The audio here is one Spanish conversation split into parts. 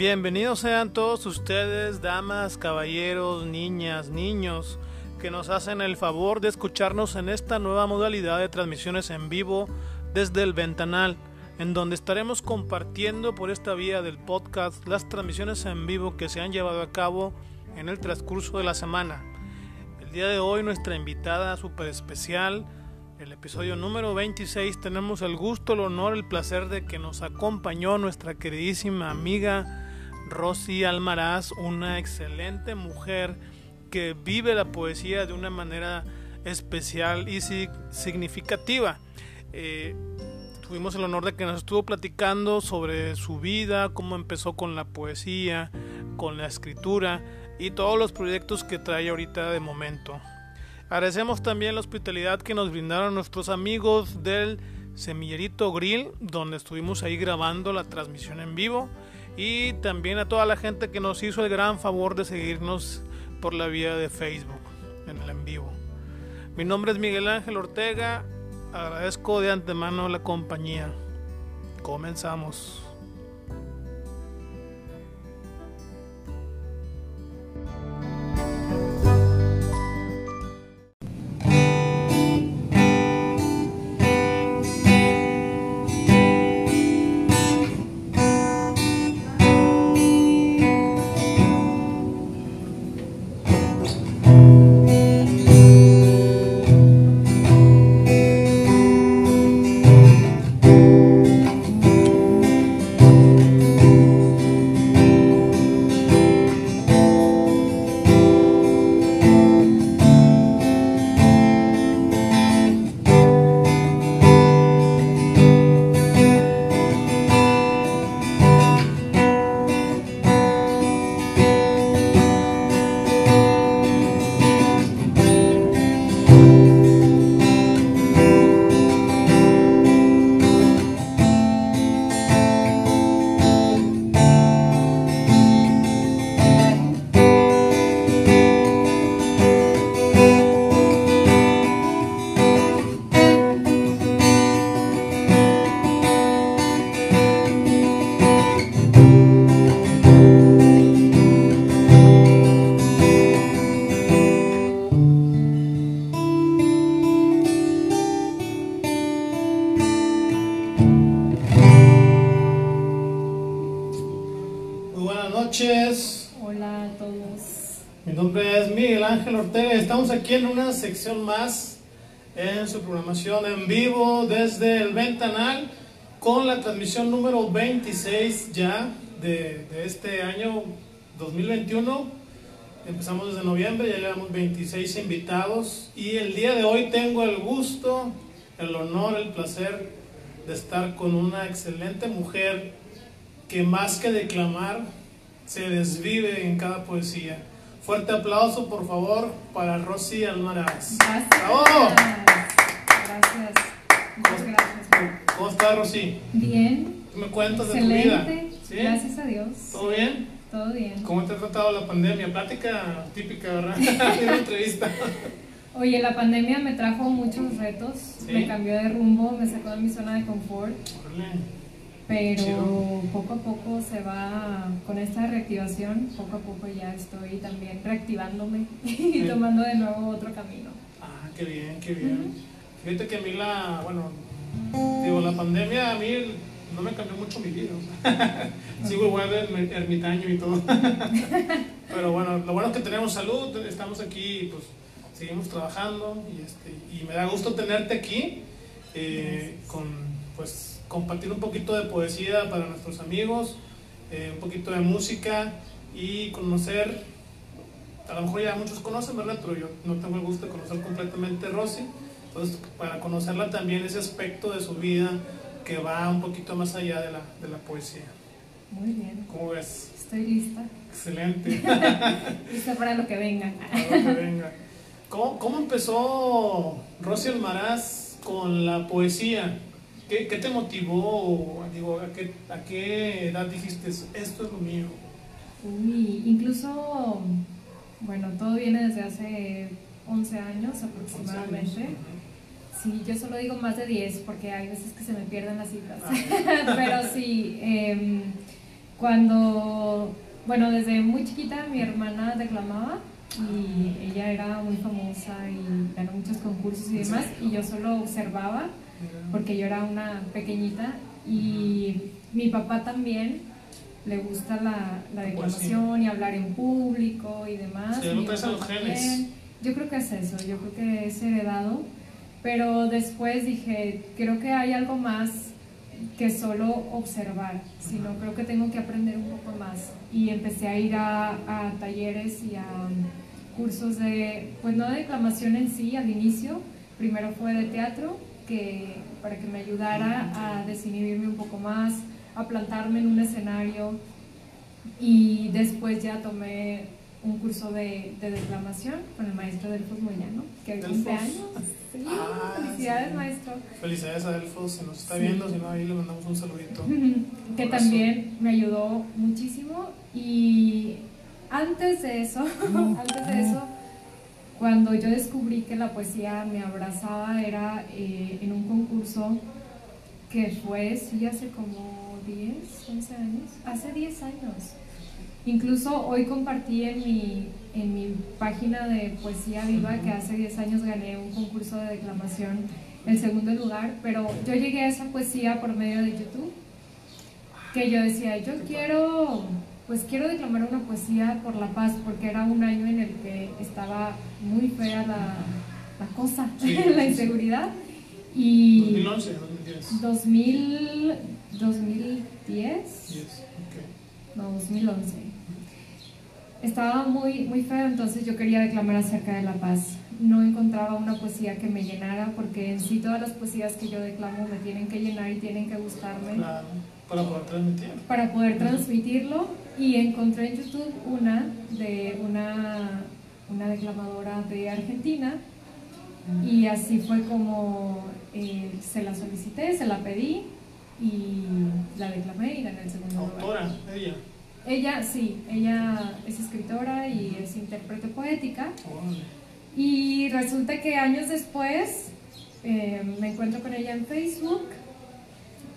Bienvenidos sean todos ustedes, damas, caballeros, niñas, niños, que nos hacen el favor de escucharnos en esta nueva modalidad de transmisiones en vivo desde el ventanal, en donde estaremos compartiendo por esta vía del podcast las transmisiones en vivo que se han llevado a cabo en el transcurso de la semana. El día de hoy nuestra invitada súper especial, el episodio número 26, tenemos el gusto, el honor, el placer de que nos acompañó nuestra queridísima amiga Rosy Almaraz, una excelente mujer que vive la poesía de una manera especial y significativa. Eh, tuvimos el honor de que nos estuvo platicando sobre su vida, cómo empezó con la poesía, con la escritura y todos los proyectos que trae ahorita de momento. Agradecemos también la hospitalidad que nos brindaron nuestros amigos del Semillerito Grill, donde estuvimos ahí grabando la transmisión en vivo. Y también a toda la gente que nos hizo el gran favor de seguirnos por la vía de Facebook, en el en vivo. Mi nombre es Miguel Ángel Ortega. Agradezco de antemano la compañía. Comenzamos. Sección más en su programación en vivo desde el Ventanal con la transmisión número 26 ya de, este año 2021. Empezamos desde noviembre, ya llevamos 26 invitados y el día de hoy tengo el gusto, el honor, el placer de estar con una excelente mujer que más que declamar se desvive en cada poesía. Fuerte aplauso, por favor, para Rosy Almaraz. Gracias. Gracias. Muchas gracias. ¿Cómo estás, Rosy? Bien. ¿Qué me cuentas Excelente. de tu vida? ¿Sí? Gracias a Dios. ¿Todo bien? Todo bien. ¿Cómo te ha tratado la pandemia? Plática típica, ¿verdad? una entrevista. Oye, la pandemia me trajo muchos retos, me cambió de rumbo, me sacó de mi zona de confort pero poco a poco se va, con esta reactivación, poco a poco ya estoy también reactivándome y tomando de nuevo otro camino. Ah, qué bien, qué bien. Fíjate que a mí la, bueno, digo, la pandemia a mí no me cambió mucho mi vida. Sigo igual ermitaño y todo. pero bueno, lo bueno es que tenemos salud, estamos aquí, pues seguimos trabajando y, este, y me da gusto tenerte aquí eh, con, pues, compartir un poquito de poesía para nuestros amigos, eh, un poquito de música y conocer, a lo mejor ya muchos conocen, ¿verdad? Pero yo no tengo el gusto de conocer completamente a Rosy, entonces para conocerla también ese aspecto de su vida que va un poquito más allá de la, de la poesía. Muy bien. ¿Cómo ves? Estoy lista. Excelente. lista para lo que venga. Para lo que venga. ¿Cómo, cómo empezó Rosy Almaraz con la poesía? ¿Qué, te motivó? Digo, ¿a qué, ¿a qué edad dijiste esto es lo mío? Uy, incluso, bueno, todo viene desde hace 11 años aproximadamente. Sí, yo solo digo más de 10 porque hay veces que se me pierden las cifras. Ah. Pero sí, em, Cuando, bueno, desde muy chiquita mi hermana declamaba y ella era muy famosa y ganó muchos concursos y demás y yo solo observaba porque yo era una pequeñita y mi papá también le gusta la, la declamación y hablar en público y demás. Yo creo que es eso, yo creo que es heredado, pero después dije, creo que hay algo más que solo observar, sino creo que tengo que aprender un poco más. Y empecé a ir a, a talleres y a cursos de, pues no de declamación en sí al inicio, primero fue de teatro, que, para que me ayudara a desinhibirme un poco más, a plantarme en un escenario y después ya tomé un curso de, de declamación con el maestro Delfos Moyano, que hoy cumple años. Sí, ah, felicidades maestro. Felicidades a Delfos, se nos está viendo, si no ahí le mandamos un saludito. que también me ayudó muchísimo y antes de eso, antes de eso, cuando yo descubrí que la poesía me abrazaba era eh, en un concurso que fue, sí, hace como 10, 11 años, hace 10 años. Incluso hoy compartí en mi, en mi página de Poesía Viva que hace 10 años gané un concurso de declamación en segundo lugar, pero yo llegué a esa poesía por medio de YouTube, que yo decía, yo quiero, pues quiero declamar una poesía por la paz, porque era un año en el que estaba muy fea la, la cosa, la inseguridad. Y 2011, 2010. 2000, 2010. No, 2011. Estaba muy, muy feo, entonces yo quería declamar acerca de la paz. No encontraba una poesía que me llenara, porque en sí todas las poesías que yo declamo me tienen que llenar y tienen que gustarme. Claro, para poder transmitirlo. Para poder transmitirlo. Y encontré en YouTube una de una, una declamadora de Argentina, y así fue como eh, se la solicité, se la pedí y la declamé y gané el segundo ¿Autora, ella? Ella, sí, ella es escritora y es intérprete poética. Y resulta que años después eh, me encuentro con ella en Facebook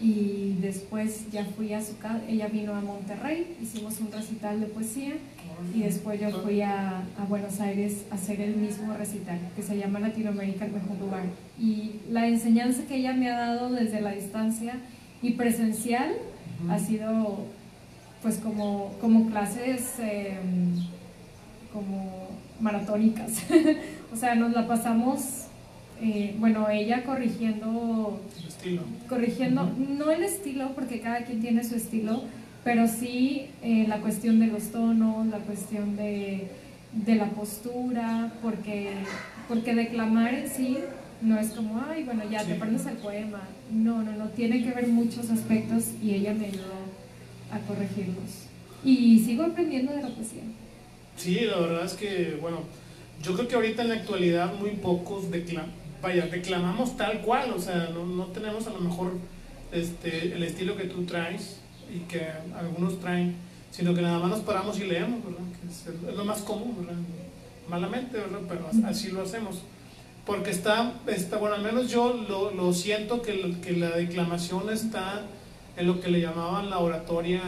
y después ya fui a su casa, ella vino a Monterrey, hicimos un recital de poesía y después yo fui a, a, Buenos Aires a hacer el mismo recital que se llama Latinoamérica el mejor lugar. Y la enseñanza que ella me ha dado desde la distancia y presencial ha sido pues como, como clases em, como maratónicas. o sea, nos la pasamos, eh, bueno, ella corrigiendo... El estilo. Corrigiendo, no el estilo, porque cada quien tiene su estilo, pero sí eh, la cuestión de los tonos, la cuestión de, de la postura, porque, porque declamar en sí no es como, ay, bueno, ya te aprendes el poema. No, no, no, tiene que ver muchos aspectos y ella me ayudó a corregirlos. Y sigo aprendiendo de la poesía. Sí, la verdad es que, bueno, yo creo que ahorita en la actualidad muy pocos declam vaya, declamamos tal cual, o sea, no, no, tenemos a lo mejor este, el estilo que tú traes y que algunos traen, sino que nada más nos paramos y leemos, ¿verdad? Que es, lo más común, ¿verdad? Malamente, ¿verdad? Pero así lo hacemos. Porque está, está bueno, al menos yo lo, lo siento que, que la declamación está en lo que le llamaban la oratoria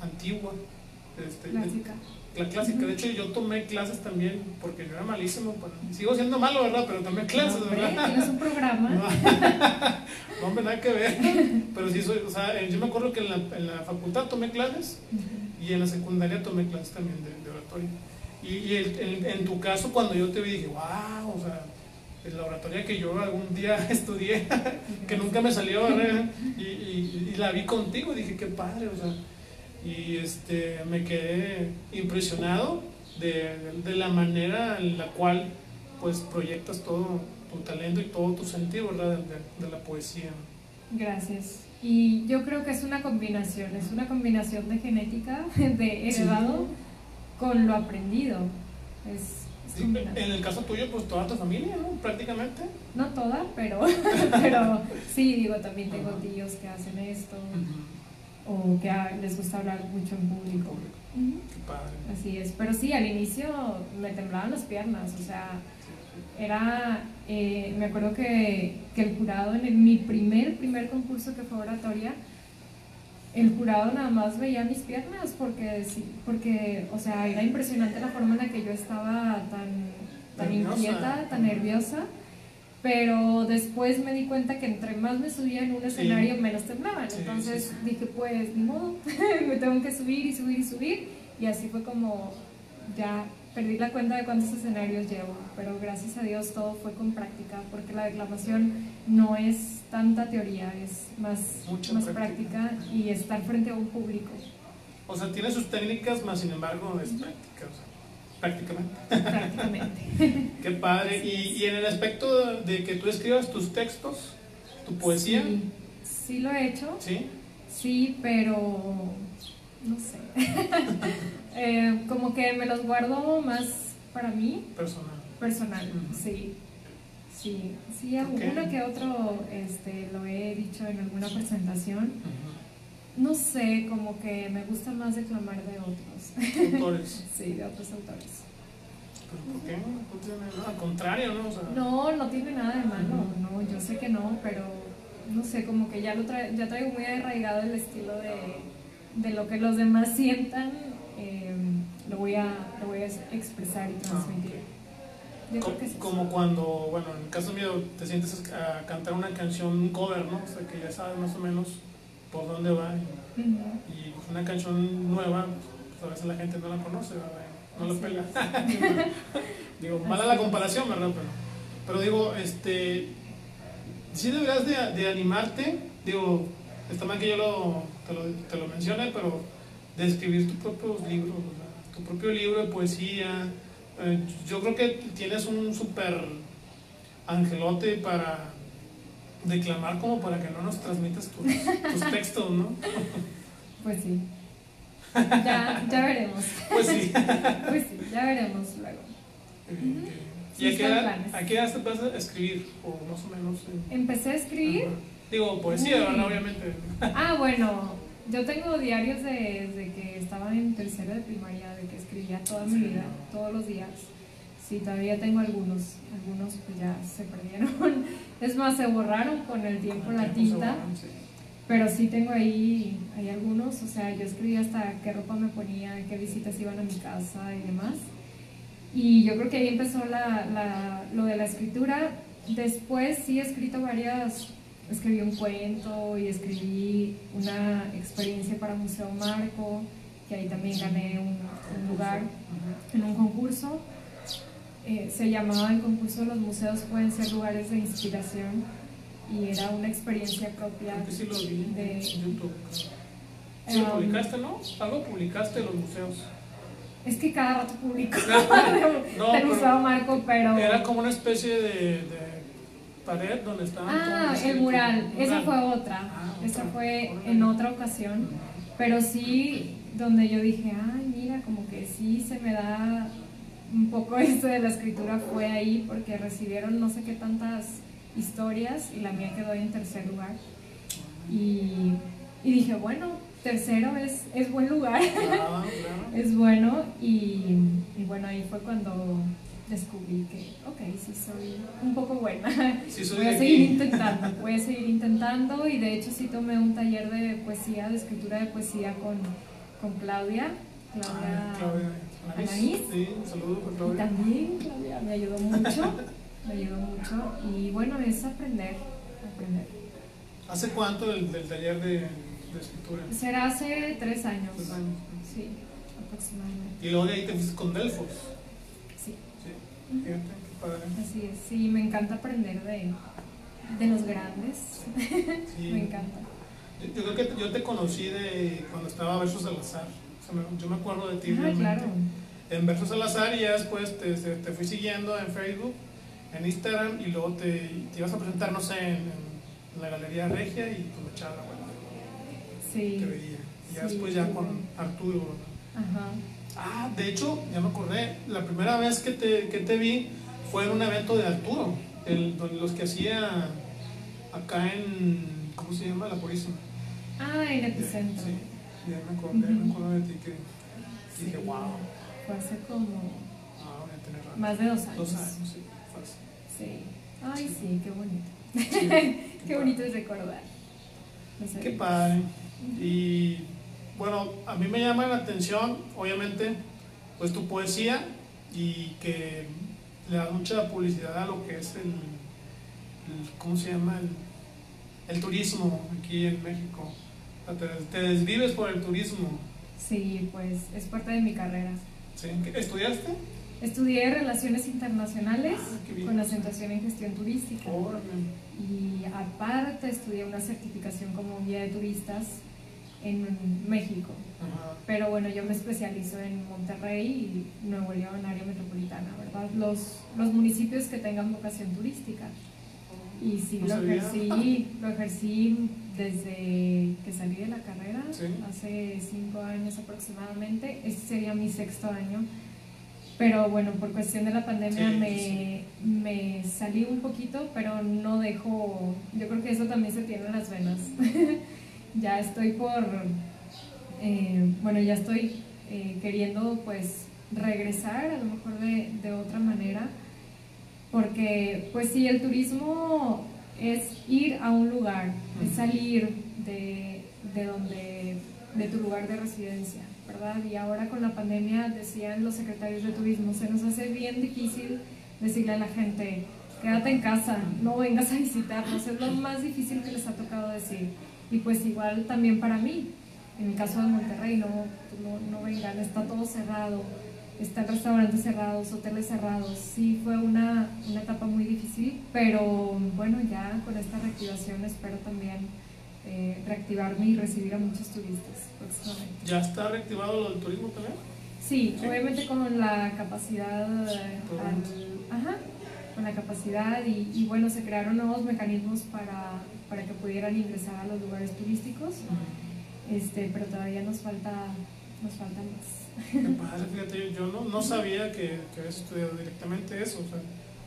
antigua. Este, clásica. La clásica, de hecho yo tomé clases también porque yo era malísimo, sigo siendo malo, ¿verdad? Pero tomé clases, ¿verdad? Tienes un programa. No, hombre, nada que ver. Pero sí soy, o sea, yo me acuerdo que en la, en la facultad tomé clases y en la secundaria tomé clases también de, oratoria. Y, y en, tu caso, cuando yo te vi, dije, wow, o sea, en la oratoria que yo algún día estudié, que nunca me salió, y, y, y, la vi contigo, dije, qué padre, o sea, y este, me quedé impresionado de, de, la manera en la cual pues proyectas todo tu talento y todo tu sentido, ¿verdad? De, de, la poesía. Gracias. Y yo creo que es una combinación, es una combinación de genética, de heredado, con lo aprendido. Es, en el caso tuyo, pues toda tu familia, ¿no? Prácticamente. No toda, pero, pero sí, digo, también tengo tíos que hacen esto, o que les gusta hablar mucho en público. Así es, pero sí, al inicio me temblaban las piernas, o sea, era, eh, me acuerdo que, que, el jurado en mi primer, primer concurso que fue oratoria, el jurado nada más veía mis piernas porque, porque, o sea, era impresionante la forma en la que yo estaba tan, tan inquieta, tan nerviosa. Pero después me di cuenta que entre más me subía en un escenario, menos temblaban. Entonces dije, pues, ni modo, me tengo que subir y subir y subir. Y así fue como ya perdí la cuenta de cuántos escenarios llevo, pero gracias a Dios todo fue con práctica, porque la declamación no es tanta teoría, es más, más práctica. y estar frente a un público. O sea, tiene sus técnicas, más sin embargo es práctica, o sea, prácticamente. Prácticamente. Qué padre. ¿Y, ¿Y, en el aspecto de que tú escribas tus textos, tu poesía? Sí, sí lo he hecho. Sí. Sí, pero no sé. Eh, como que me los guardo más para mí. Personal. Personal, sí. Sí, sí, alguno que otro este, lo he dicho en alguna presentación. No sé, como que me gusta más declamar de otros. ¿Autores? sí, de otros autores. ¿Pero por qué? No tiene nada, al contrario, ¿no? no, no tiene nada de malo, no, yo sé que no, pero no sé, como que ya, lo ya traigo muy arraigado el estilo de, de lo que los demás sientan, eh, lo, voy a, lo voy a expresar y transmitir. como, cuando, bueno, en el caso mío, te sientes a cantar una canción, un cover, ¿no? O sea, que ya sabes más o menos por dónde va. Y, pues, una canción nueva, pues a veces la gente no la conoce, ¿verdad? No la pega. digo, mala la comparación, ¿verdad? Pero, pero digo, este, sí deberías de, de animarte, digo, está mal que yo lo, te, lo, te lo mencione, pero de escribir tu propio libro, tu propio libro de poesía. Eh, yo creo que tienes un súper angelote para declamar como para que no nos transmitas tus, tus textos, ¿no? Pues sí. Ya, ya veremos. Pues sí. Pues sí, ya veremos luego. ¿Y a, qué edad, a qué edad te vas a escribir? O más o menos. Empecé a escribir. Digo, poesía, ¿verdad? Obviamente. Ah, bueno, yo tengo diarios desde que estaba en tercero de primaria, de que escribía toda mi vida, todos los días. Sí, todavía tengo algunos, algunos pues ya se perdieron. Es más, se borraron con el tiempo la tinta. Pero sí tengo ahí, hay algunos, o sea, yo escribía hasta qué ropa me ponía, qué visitas iban a mi casa y demás. Y yo creo que ahí empezó la, la, lo de la escritura. Después sí he escrito varias escribí un cuento y escribí una experiencia para Museo Marco, que ahí también gané un, lugar en un concurso. Eh, se llamaba el concurso Los museos pueden ser lugares de inspiración y era una experiencia propia sí lo vi de YouTube. ¿Sí lo publicaste, no? Algo publicaste en los museos. Es que cada rato publico no, del Museo Marco, pero... Era como una especie de pared donde estaban. Ah, el mural. Esa fue otra. Ah, Esa fue en otra ocasión. Pero sí, donde yo dije, ay, mira, como que sí se me da un poco esto de la escritura fue ahí porque recibieron no sé qué tantas historias y la mía quedó en tercer lugar. Y, y dije, bueno, tercero es, es buen lugar, ah, es bueno y, y bueno, ahí fue cuando descubrí que, ok, sí soy un poco buena. voy a seguir intentando, voy a seguir intentando y de hecho sí tomé un taller de poesía, de escritura de poesía con, con Claudia. Claudia, Claudia Sí, un saludo por. Y también Claudia me ayudó mucho, me ayudó mucho y bueno, es aprender, aprender. ¿Hace cuánto del, del taller de, de, escritura? Será hace tres años. Tres años. Sí, aproximadamente. Y luego de ahí te fuiste con Delfos. Así es, sí, me encanta aprender de, de los grandes. me encanta. Yo, creo que yo te conocí de cuando estaba Versos Salazar. Yo me acuerdo de ti. Ah, claro. En Versos Salazar y ya después te, te, fui siguiendo en Facebook, en Instagram y luego te, te ibas a presentar, no sé, en, la Galería Regia y pues me echaba la vuelta. Sí. Te veía. Y ya después ya con Arturo. Ajá. Ah, de hecho, ya me acordé, la primera vez que te, que te vi fue en un evento de Arturo, el, los que hacía acá en, ¿cómo se llama? La Purísima. Ah, en Epicentro. Sí, ya me acordé, me acuerdo de ti que dije, wow. Fue hace como ah, voy a tener más de dos años. Dos años, sí, fácil. Sí. Ay, sí, qué bonito. qué bonito es recordar. qué padre. Y bueno, a mí me llama la atención, obviamente, pues tu poesía y que le da mucha publicidad a lo que es el, el ¿cómo se llama? El, el, turismo aquí en México. Te, desvives por el turismo. Sí, pues es parte de mi carrera. ¿Sí? ¿Estudiaste? Estudié Relaciones Internacionales ah, con acentuación en Gestión Turística. Y aparte estudié una certificación como guía de turistas en México. Pero bueno, yo me especializo en Monterrey y Nuevo León, área metropolitana, ¿verdad? Los, los municipios que tengan vocación turística. Y sí, lo ejercí, lo ejercí desde que salí de la carrera, hace cinco años aproximadamente. Este sería mi sexto año. Pero bueno, por cuestión de la pandemia me, me, salí un poquito, pero no dejo, yo creo que eso también se tiene en las venas. ya estoy por, eh, bueno, ya estoy eh, queriendo pues regresar a lo mejor de, de, otra manera, porque pues sí, el turismo es ir a un lugar, es salir de, de donde, de tu lugar de residencia, ¿verdad? Y ahora con la pandemia, decían los secretarios de turismo, se nos hace bien difícil decirle a la gente, quédate en casa, no vengas a visitarnos, es lo más difícil que les ha tocado decir. Y pues igual también para mí, en el caso de Monterrey, no, no, vengan, está todo cerrado, están restaurantes cerrados, hoteles cerrados. Sí, fue una, una etapa muy difícil, pero bueno, ya con esta reactivación espero también eh, reactivarme y recibir a muchos turistas próximamente. ¿Ya está reactivado lo del turismo también? Sí, obviamente con la capacidad, ajá, con la capacidad y, y, bueno, se crearon nuevos mecanismos para para que pudieran ingresar a los lugares turísticos, este, pero todavía nos falta, nos falta más. Me pasa, fíjate, yo, no, no, sabía que, que habías estudiado directamente eso. O sea,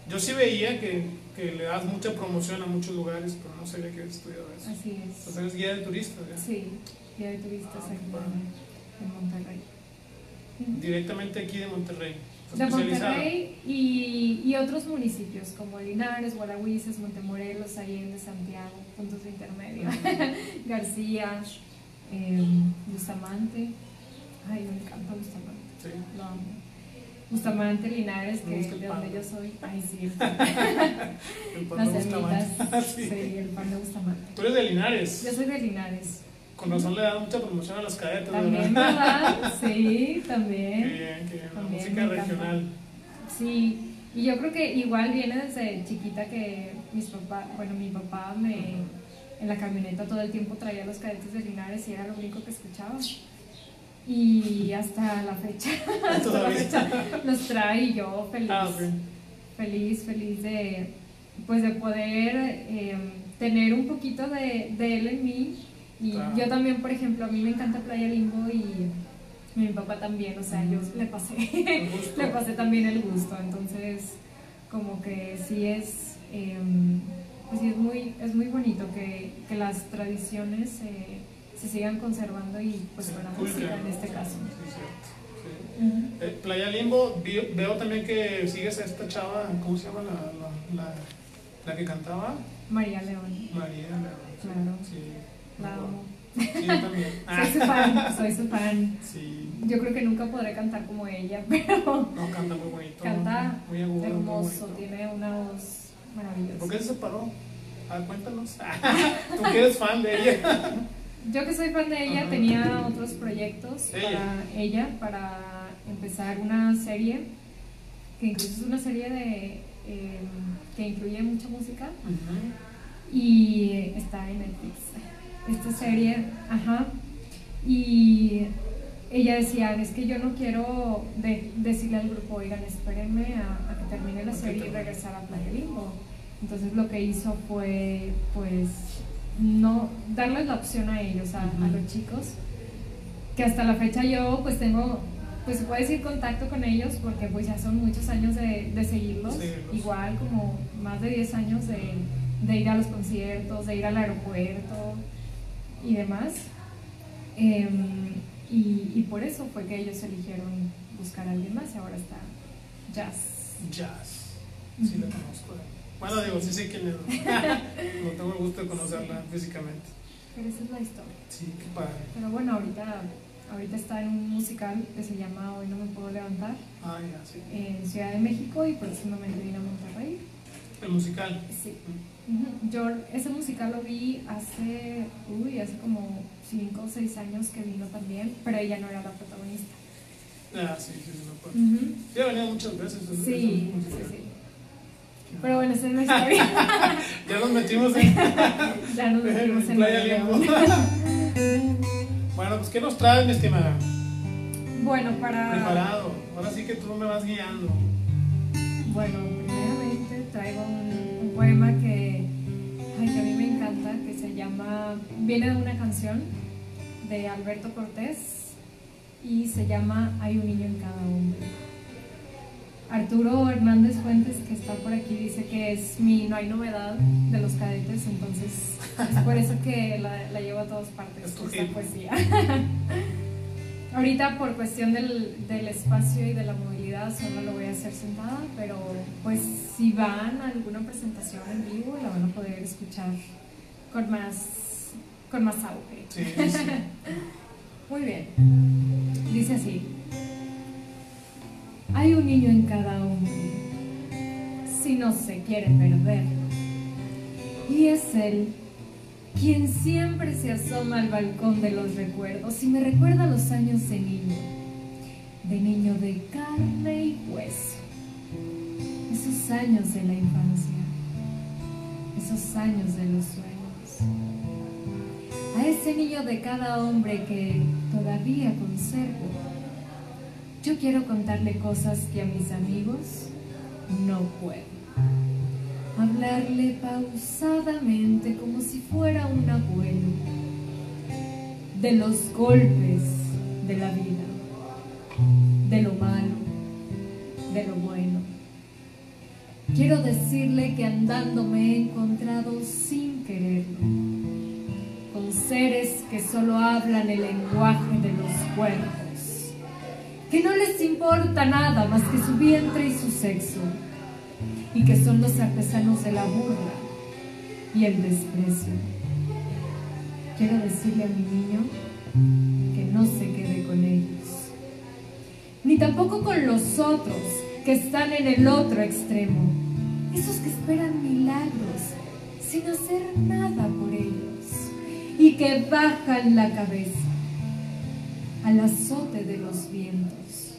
yo sí veía que, que, le das mucha promoción a muchos lugares, pero no sabía que habías estudiado eso. Así es. O sea, eres guía de turistas. Sí, guía de turistas ah, aquí en Monterrey. Directamente aquí de Monterrey de Monterrey y, y, otros municipios como Linares, Guarahuises, Montemorelos, Allende, Santiago, puntos de intermedio, García, eh, Bustamante. Ay, me encanta Bustamante. Sí. Lo amo. Bustamante, Linares, que es de donde yo soy. Ay, sí. el pan de Bustamante. sí. sí, el pan de Bustamante. ¿Tú eres de Linares? Yo soy de Linares. Con razón le da mucha promoción a los cadetes. También, ¿verdad? Sí, también. Qué bien, qué bien. La música regional. Sí, y yo creo que igual viene desde chiquita que mis papás, bueno, mi papá me en la camioneta todo el tiempo traía los cadetes de Linares y era lo único que escuchaba. Y hasta la fecha, hasta la fecha los trae y yo feliz. Ah, feliz, feliz de, pues de poder eh, tener un poquito de, de él en mí. Y yo también, por ejemplo, a mí me encanta Playa Limbo y mi papá también, o sea, yo le pasé, le pasé también el gusto, entonces como que sí es, em, pues sí es muy, es muy bonito que, que las tradiciones se sigan conservando y pues la música en este caso. Eh, Playa Limbo, veo, también que sigues a esta chava, ¿cómo se llama la, la, la, que cantaba? María León. María León. Claro. Sí. La amo. Sí, yo también. soy su fan, soy su fan. Sí. Yo creo que nunca podré cantar como ella, pero. No, canta muy bonito. Canta muy agudo, hermoso, tiene una voz maravillosa. ¿Por qué se separó? Ah, cuéntanos. Tú que eres fan de ella. Yo que soy fan de ella, tenía otros proyectos para ella, para empezar una serie, que incluso es una serie de, eh, que incluye mucha música, y está en Netflix. Esta serie, ajá, y ella decía, es que yo no quiero decirle al grupo, oigan, espérenme a, que termine la serie y regresar a Playa Limbo. Entonces lo que hizo fue, pues, no darles la opción a ellos, a, los chicos, que hasta la fecha yo, pues, tengo, pues, se puede decir contacto con ellos, porque pues ya son muchos años de, seguirlos, igual como más de 10 años de, de ir a los conciertos, de ir al aeropuerto, y demás. Em, y, y, por eso fue que ellos eligieron buscar a alguien más y ahora está Jazz. Jazz, sí conozco. Bueno, digo, sí sé quién es. no tengo el gusto de conocerla físicamente. Pero esa es la historia. Sí, qué padre. Pero bueno, ahorita, ahorita está en un musical que se llama Hoy no me puedo levantar Ah, ya, sí. en Ciudad de México y próximamente viene a Monterrey. El musical. Sí. Ujú. Yo ese musical lo vi hace, uy, hace como 5 o 6 años que vino también, pero ella no era la protagonista. Ah, sí, sí, sí, acuerdo. Ujú. Sí, ha venido muchas veces. Sí, sí, sí. Pero bueno, esa es la historia. Ya nos metimos en, ya nos metimos en Playa Limbo. bueno, pues ¿qué nos traes, mi estimada? Bueno, para... Preparado. Ahora sí que tú me vas guiando. Bueno, primeramente traigo un, un poema que, ay, que a mí me encanta, que se llama, viene de una canción de Alberto Cortés y se llama Hay un niño en cada hombre. Arturo Hernández Fuentes, que está por aquí, dice que es mi No hay novedad de los cadetes, entonces es por eso que la, la llevo a todas partes, esta poesía. Ahorita por cuestión del, del espacio y de la movilidad solo lo voy a hacer sentada, pero pues si van a alguna presentación en vivo la van a poder escuchar con más, con más auge. Sí, sí. Muy bien. Dice así. Hay un niño en cada hombre, si no se quiere perder. Y es él quien siempre se asoma al balcón de los recuerdos y me recuerda los años de niño, de niño de carne y hueso. Esos años de la infancia, esos años de los sueños a ese niño de cada hombre que todavía conservo. Yo quiero contarle cosas que a mis amigos no puedo. Hablarle pausadamente como si fuera un abuelo de los golpes de la vida, de lo malo, de lo bueno. Quiero decirle que andando me he encontrado sin quererlo con seres que solo hablan el lenguaje de los cuerpos, que no les importa nada más que su vientre y su sexo, y que son los artesanos de la burla y el desprecio. Quiero decirle a mi niño que no se quede con ellos, ni tampoco con los otros que están en el otro extremo, esos que esperan milagros sin hacer nada por ellos y que bajan la cabeza al azote de los vientos,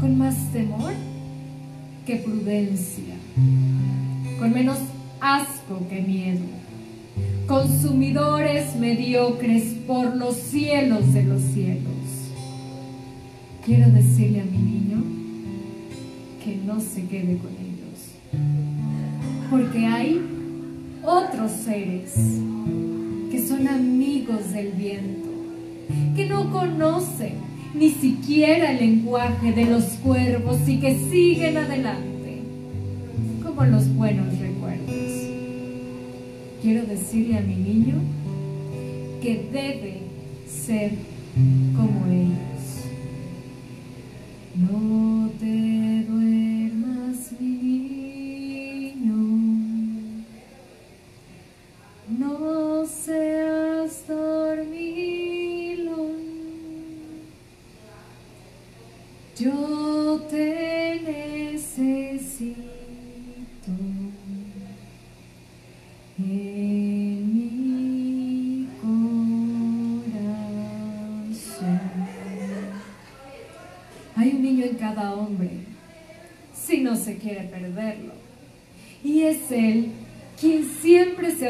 con más temor que prudencia, con menos asco que miedo, consumidores mediocres por los cielos de los cielos. Quiero decirle a mi niño que no se quede con ellos, porque hay otros seres que son amigos del viento, que no conocen ni siquiera el lenguaje de los cuervos y que siguen adelante, como los buenos recuerdos. Quiero decirle a mi niño que debe ser como ellos. No te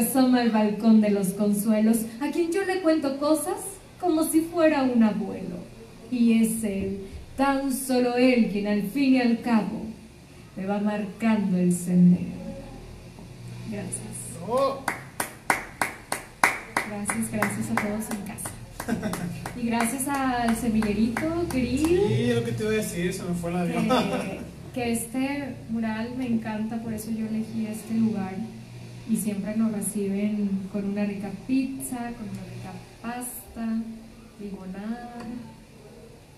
asoma al balcón de los consuelos, a quien yo le cuento cosas como si fuera un abuelo. Y es él, tan solo él, quien al fin y al cabo me va marcando el sendero. Gracias. Gracias, gracias a todos en casa. Y gracias al semillerito, Grill. sí, lo que te iba a decir, se me fue la avión. que, que este mural me encanta, por eso yo elegí este lugar y siempre nos reciben con una rica pizza, con una rica pasta, limonada,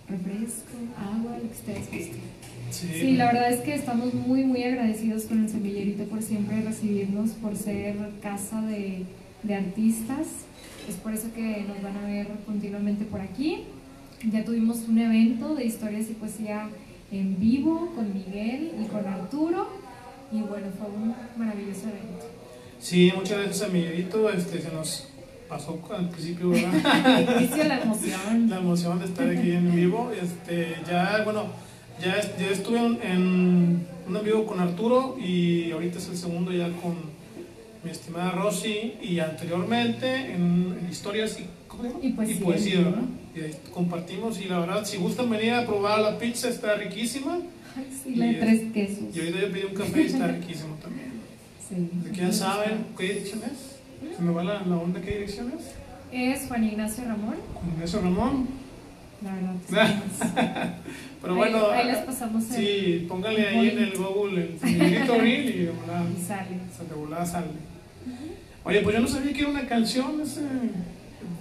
refresco, agua, lo que ustedes gusten. Sí, Sí, la verdad es que estamos muy, muy agradecidos con el semillerito por siempre recibirnos, por ser casa de, de artistas. Es por eso que nos van a ver continuamente por aquí. Ya tuvimos un evento de historias y poesía en vivo con Miguel y con Arturo. Y bueno, fue un maravilloso evento. Sí, muchas gracias a Miguelito. Este, se nos pasó al principio, ¿verdad? la emoción. La emoción de estar aquí en vivo. Este, ya, bueno, ya, ya estuve en, un en vivo con Arturo y ahorita es el segundo ya con mi estimada Rosy y anteriormente en, historias y, y poesía, y poesía ¿verdad? Y ahí compartimos y la verdad, si gustan venir a probar la pizza, está riquísima. Ay, sí, la de tres quesos. Y ahorita yo pedí un café y está riquísimo también. Sí. ¿Quién saben qué dirección es? ¿Se me va la, la onda qué dirección es? Es Juan Ignacio Ramón. Juan Ignacio Ramón. La verdad. Pero bueno, ahí, les pasamos el, Sí, póngale ahí en el Google el señorito Reel y de volada, y sale. de volada sale. Oye, pues yo no sabía que era una canción. Ese,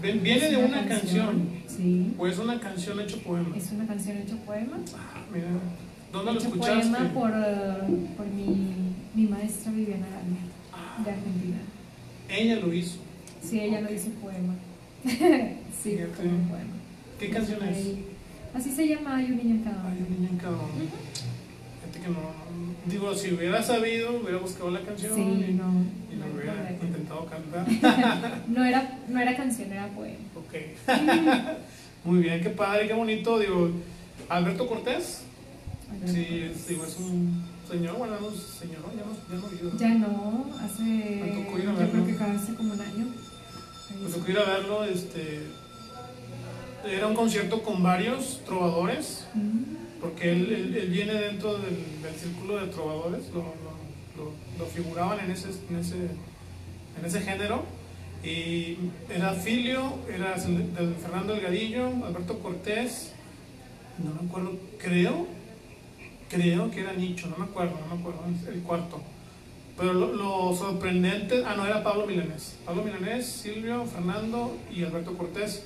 viene de una, canción. Sí. ¿O es una canción hecho poema? Es una canción hecho poema. Ah, mira. ¿Dónde lo escuchaste? poema por, uh, por mi, mi, maestra Viviana Armia, ah. de Argentina. Ella lo hizo. Sí, ella lo hizo poema. sí, un poema. ¿Qué canción es? Así se llama Hay un niño en cada uno. Hay un niño en cada uno. Gente que no. Digo, si hubiera sabido, hubiera buscado la canción sí, y, no, y lo hubiera intentado cantar. no, era, no era canción, era poema. Ok. Muy bien, qué padre, qué bonito. Digo, Alberto Cortés. Sí, digo, es un señor, bueno, no señor, ya no, ya no vive. Ya no, hace. Me tocó ir a yo verlo. creo que hace como un año. Me tocó ir a verlo, este. Era un concierto con varios trovadores, Mm. porque él, él, él viene dentro del, del, círculo de trovadores, lo, lo, lo, lo figuraban en ese, en, ese, en ese género. Y era Filio, era Fernando Delgadillo, Alberto Cortés, no me acuerdo, creo, creo que era Nicho, no me acuerdo, no me acuerdo, el cuarto. Pero lo, lo, sorprendente, ah, no, era Pablo Milanés. Pablo Milanés, Silvio, Fernando y Alberto Cortés.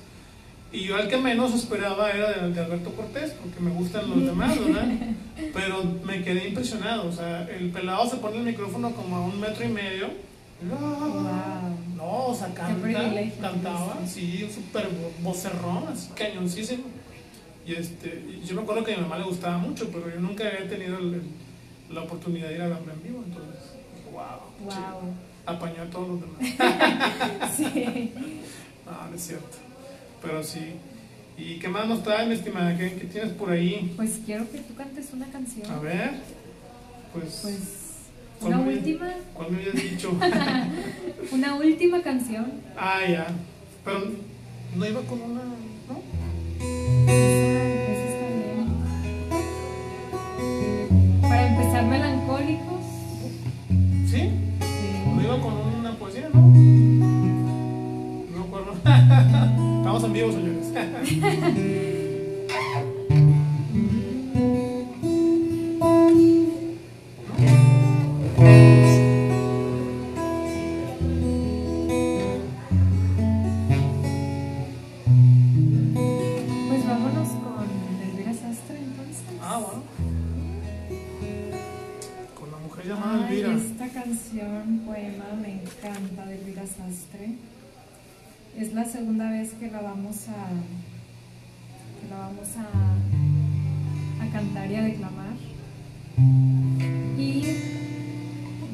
Y yo al que menos esperaba era de, de, Alberto Cortés, porque me gustan los demás, ¿verdad? Pero me quedé impresionado. O sea, el pelado se pone el micrófono como a un metro y medio. No, o sea, canta, cantaba, sí, súper vocerrón, así cañoncísimo. Y este, yo me acuerdo que a mi mamá le gustaba mucho, pero yo nunca había tenido el, el, la oportunidad de ir a verlo en vivo, entonces, wow. Wow. Chido. Apañó a todos los demás. sí. No, no es cierto. Pero sí. ¿Y qué más nos trae, mi estimada? ¿Qué, ¿Qué, tienes por ahí? Pues quiero que tú cantes una canción. A ver. Pues. Pues. Una me, última. ¿Cuál me habías dicho? una última canción. Ah, ya. Pero no iba con una. ¿No? Empezar, melancólicos. ¿Sí? ¿No iba con una poesía, no? No acuerdo. Estamos en vivo, señores. canción, poema, me encanta de Elvira Sastre. Es la segunda vez que la vamos a que la vamos a, a cantar y a declamar. Y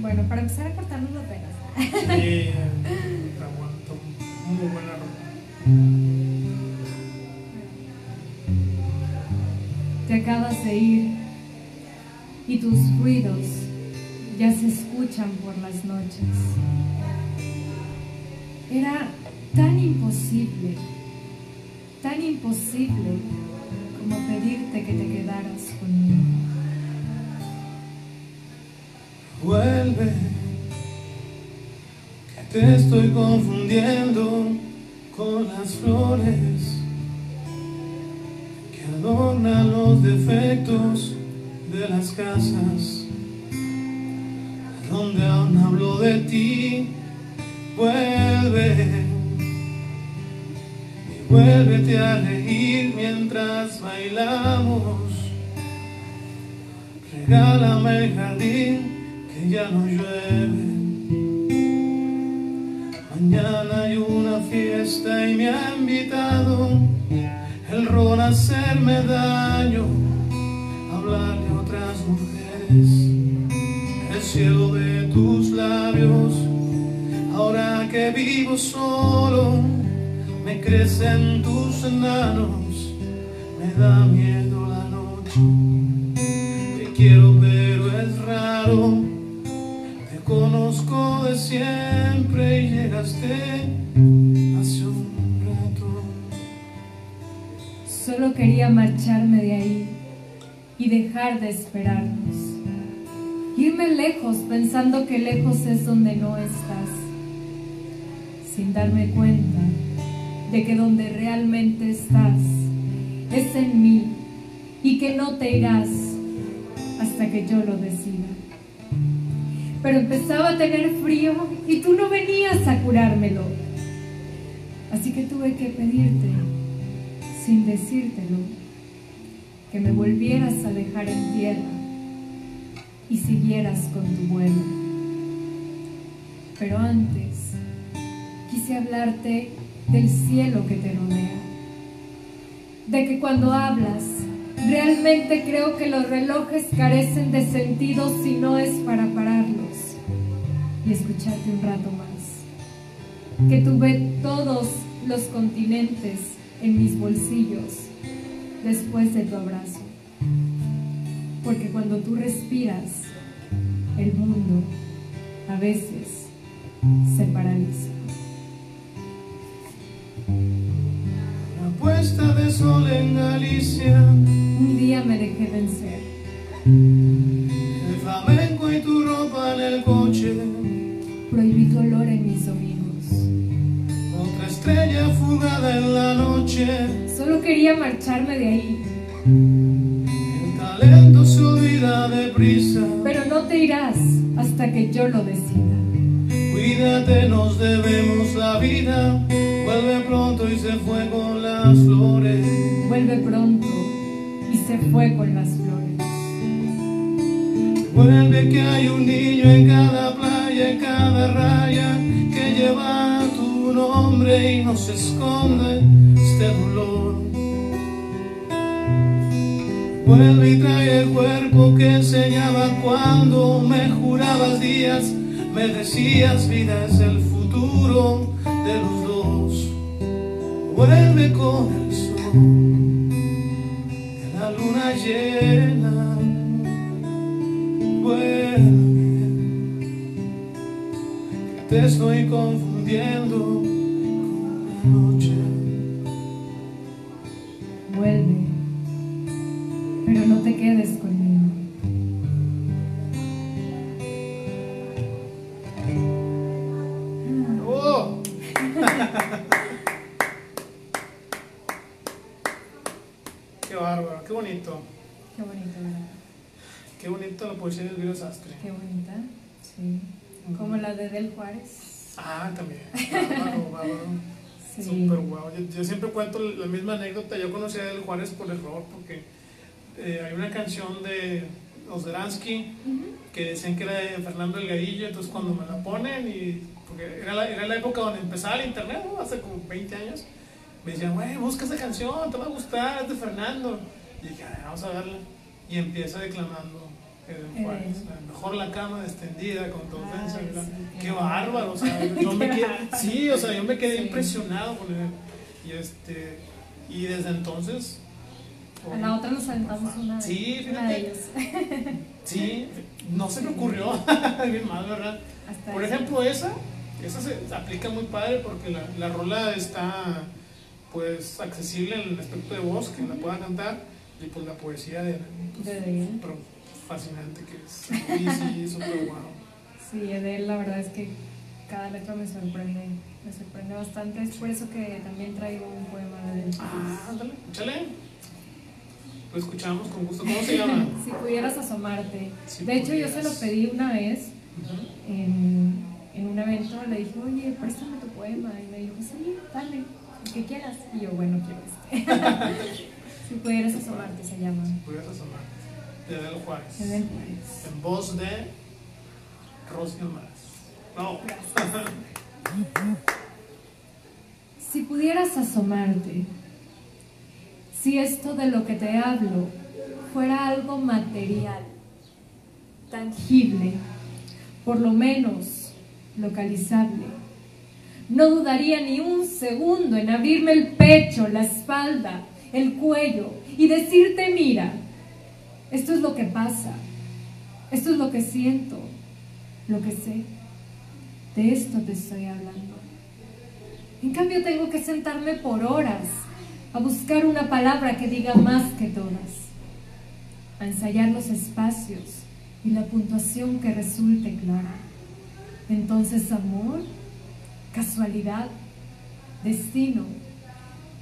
bueno, para empezar a cortarnos. Sí, aguanto. Muy buena ropa. Te acabas de ir y tus ruidos ya se escuchan por las noches. Era tan imposible, tan imposible como pedirte que te quedaras conmigo. Vuelve, que te estoy confundiendo con las flores que adornan los defectos de las casas, donde aún hablo de ti. Vuelve y vuélvete a reír mientras bailamos. Regálame el jardín que ya no llueve. Mañana hay una fiesta y me ha invitado el ron a hacerme daño, hablarle a otras mujeres, cielo de tus labios. Ahora que vivo solo, me crecen tus enanos, me da miedo la noche. Te quiero, pero es raro. Te conozco de siempre y llegaste hace un rato. Solo quería marcharme de ahí y dejar de esperarnos. Irme lejos pensando que lejos es donde no estás. Sin darme cuenta de que donde realmente estás es en mí y que no te irás hasta que yo lo decida. Pero empezaba a tener frío y tú no venías a curármelo. Así que tuve que pedirte, sin decírtelo, que me volvieras a dejar en tierra y siguieras con tu vuelo. Pero antes, quise hablarte del cielo que te rodea, de que cuando hablas, realmente creo que los relojes carecen de sentido si no es para pararlos y escucharte un rato más, que tuve todos los continentes en mis bolsillos después de tu abrazo, porque cuando tú respiras, el mundo a veces se paraliza. puesta de sol en Galicia. Un día me dejé vencer. El flamenco y tu ropa en el coche. Prohibí tu olor en mis oídos. Otra estrella fugada en la noche. Solo quería marcharme de ahí. Deprisa. Pero no te irás hasta que yo lo decida. Cuídate, nos debemos la vida. Vuelve pronto y se fue con las flores. Vuelve pronto y se fue con las flores. Vuelve que hay un niño en cada playa, en cada raya, que lleva tu nombre y no se esconde este dolor. Vuelve y trae el cuerpo que enseñaba cuando me jurabas días, me decías vida es el futuro de los dos. Vuelve con el sol, en la luna llena. Vuelve, te estoy confundiendo Bonito la poesía del Viro Sastre. Qué bonita. Sí. Como la de Del Juárez. Ah, también. Bárbaro, bárbaro. Sí. Súper guau. Yo, yo siempre cuento la misma anécdota. Yo conocí a Del Juárez por error porque eh, hay una canción de Ujú. que decían que era de Fernando Delgadillo. Entonces, cuando me la ponen, y porque era la, era la época donde empezaba el internet, ¿no? hace como 20 años, me decían, güey, busca esa canción, te va a gustar, es de Fernando. Y dije, "Ah, vamos a verla. Y empieza declamando. Juárez, Eh. mejor la cama extendida con tu Ay, ofensa. ¿verdad? sí, qué bárbaro, o sea, yo me quedé, sí, o sea, yo me quedé Sí. impresionado con él. Y este, y desde entonces. A la otra nos aventamos una de, Sí, una de fíjate. Sí, no se me ocurrió. Bien mal, ¿verdad? Hasta Por ejemplo, esa, esa se aplica muy padre porque la, la rola está pues accesible en el aspecto de voz, que la pueda cantar, y pues la poesía de, pues, De fascinante que es. Sí, sí, súper guau. Sí, de él la verdad es que cada letra me sorprende, me sorprende bastante. Es por eso que también traigo un poema de él. Ah, ándale, échale. Lo escuchamos con gusto. ¿Cómo se llama? Si pudieras asomarte. Si De hecho, yo se lo pedí una vez en, en un evento. Le dije, oye, préstame tu poema. Y me dijo, sí, dale, el que quieras. Y yo, bueno, quiero este. si pudieras asomarte, se llama. Pudieras asomar. De Adel Juárez. Juárez. En voz de Rosy Almaraz. No. Si pudieras asomarte, si esto de lo que te hablo fuera algo material, tangible, por lo menos localizable, no dudaría ni un segundo en abrirme el pecho, la espalda, el cuello y decirte, mira, esto es lo que pasa, esto es lo que siento, lo que sé. De esto te estoy hablando. En cambio tengo que sentarme por horas a buscar una palabra que diga más que todas, a ensayar los espacios y la puntuación que resulte clara. Entonces amor, casualidad, destino,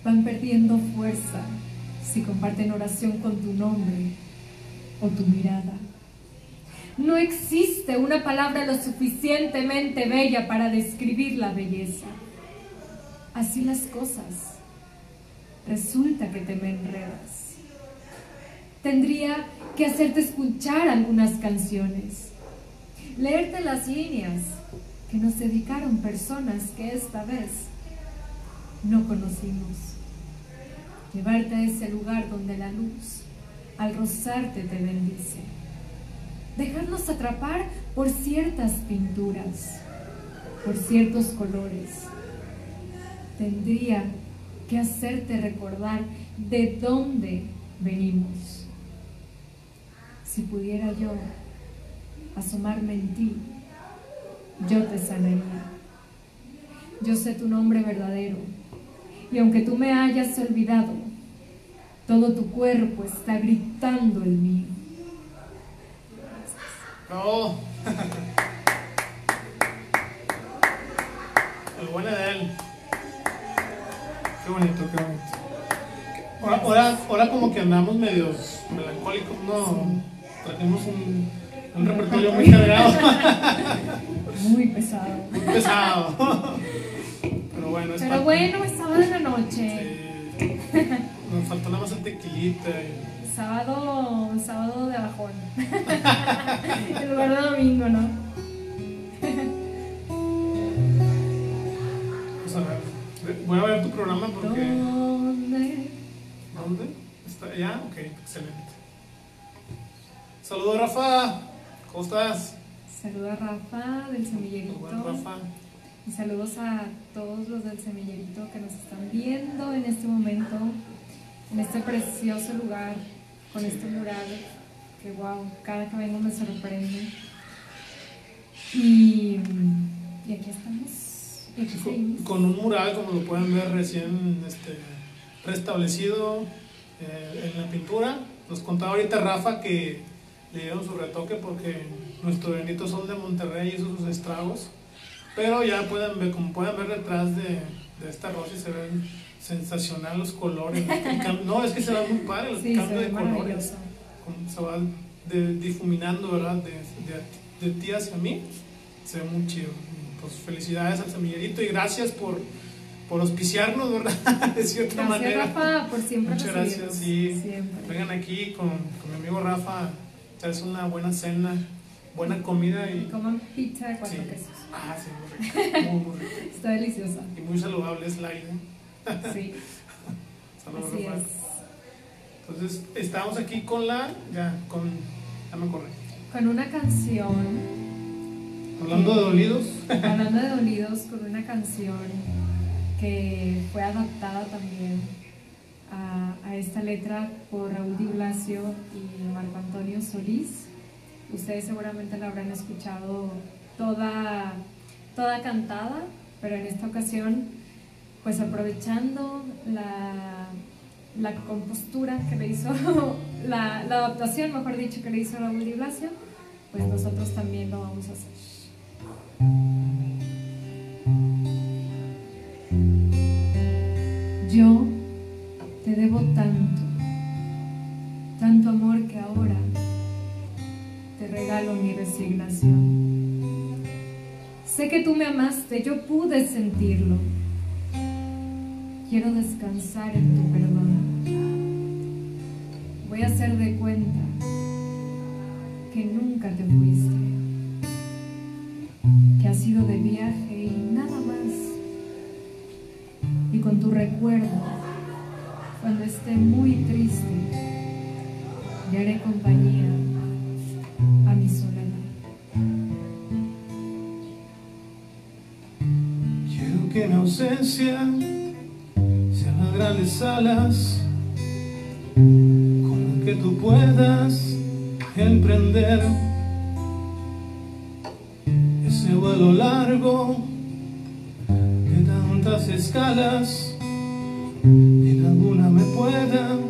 van perdiendo fuerza si comparten oración con tu nombre o tu mirada. No existe una palabra lo suficientemente bella para describir la belleza. Así las cosas. Resulta que te me enredas. Tendría que hacerte escuchar algunas canciones, leerte las líneas que nos dedicaron personas que esta vez no conocimos. Llevarte a ese lugar donde la luz, al rozarte, te bendice dejarnos atrapar por ciertas pinturas, por ciertos colores. Tendría que hacerte recordar de dónde venimos. Si pudiera yo asomarme en ti, yo te sanaría. Yo sé tu nombre verdadero y aunque tú me hayas olvidado, todo tu cuerpo está gritando el mío. No. El bueno de él. Qué bonito, qué bonito. Ahora, ahora, ahora como que andamos medios melancólicos, no. Trajimos un, un repertorio muy cargado. Muy pesado. Muy pesado. Pero bueno, es Pero bueno, es sábado de la noche. Sí. Nos faltó nada más el tequilita. Y sábado, sábado de bajón. en lugar de domingo, ¿no? Vamos a ver. Voy a ver tu programa porque. ¿Dónde? ¿Dónde? ¿Está ya? Ok, excelente. Saludos, Rafa. ¿Cómo estás? Saludos a Rafa del semillerito. Rafa. Y saludos a todos los del semillerito que nos están viendo en este momento, en este precioso lugar con este mural que wow, cada que vengo me sorprende. Y, y aquí estamos. Y aquí con, con, un mural, como lo pueden ver, recién este, restablecido eh, en la pintura. Nos contaba ahorita Rafa que le dieron su retoque porque nuestro bendito sol de Monterrey hizo sus estragos. Pero ya pueden ver, como pueden ver detrás de, de esta rosa se ven sensacional los colores. no, es que se va muy padre el cambio de colores. Se va difuminando, ¿verdad? De, de, ti hacia mí. Se ve muy chido. Pues felicidades al semillerito y gracias por, por auspiciarnos, ¿verdad? de cierta gracias, manera. Rafa, por siempre Muchas gracias. Sí. Vengan aquí con, con, mi amigo Rafa, es una buena cena, buena comida. Y, coman pizza de cuatro quesos. Ah, sí, muy rico. Muy, muy rico. Está deliciosa. Y muy saludable es la idea. Sí. Saludos, Así Entonces, estamos aquí con la. Ya, con. Ya me acordé. Con una canción. Hablando de dolidos. Hablando de dolidos, con una canción que fue adaptada también a, a esta letra por Raúl Di Blasio y Marco Antonio Solís. Ustedes seguramente la habrán escuchado toda, toda cantada, pero en esta ocasión pues aprovechando la, la compostura que le hizo, la, adaptación, mejor dicho, que le hizo Raúl Di Blasio, pues nosotros también lo vamos a hacer. Yo te debo tanto, tanto amor que ahora te regalo mi resignación. Sé que tú me amaste, yo pude sentirlo Quiero descansar en tu perdón. Voy a hacer de cuenta que nunca te fuiste, que has ido de viaje y nada más. Y con tu recuerdo, cuando esté muy triste, le haré compañía a mi soledad. Quiero que mi ausencia las grandes alas con que tú puedas emprender ese vuelo largo de tantas escalas en alguna me pueda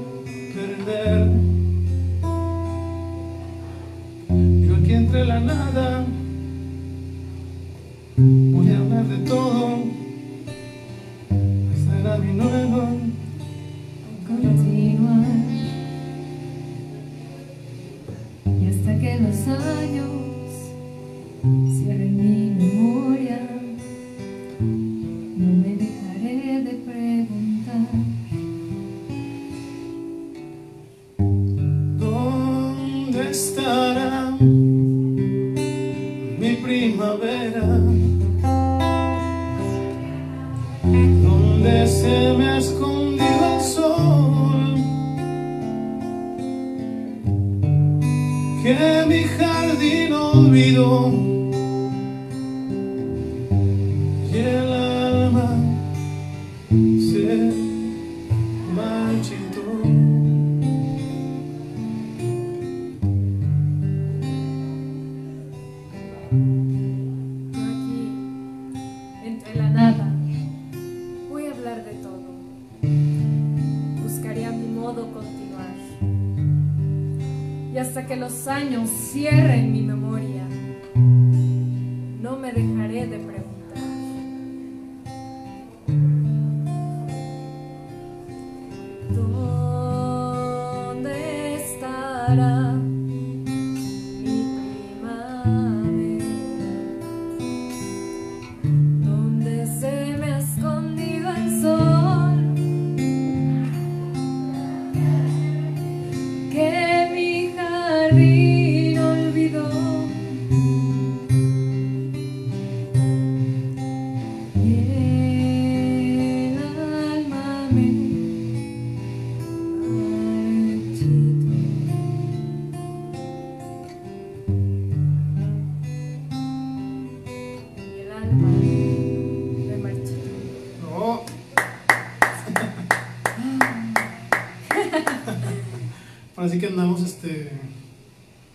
Así que andamos este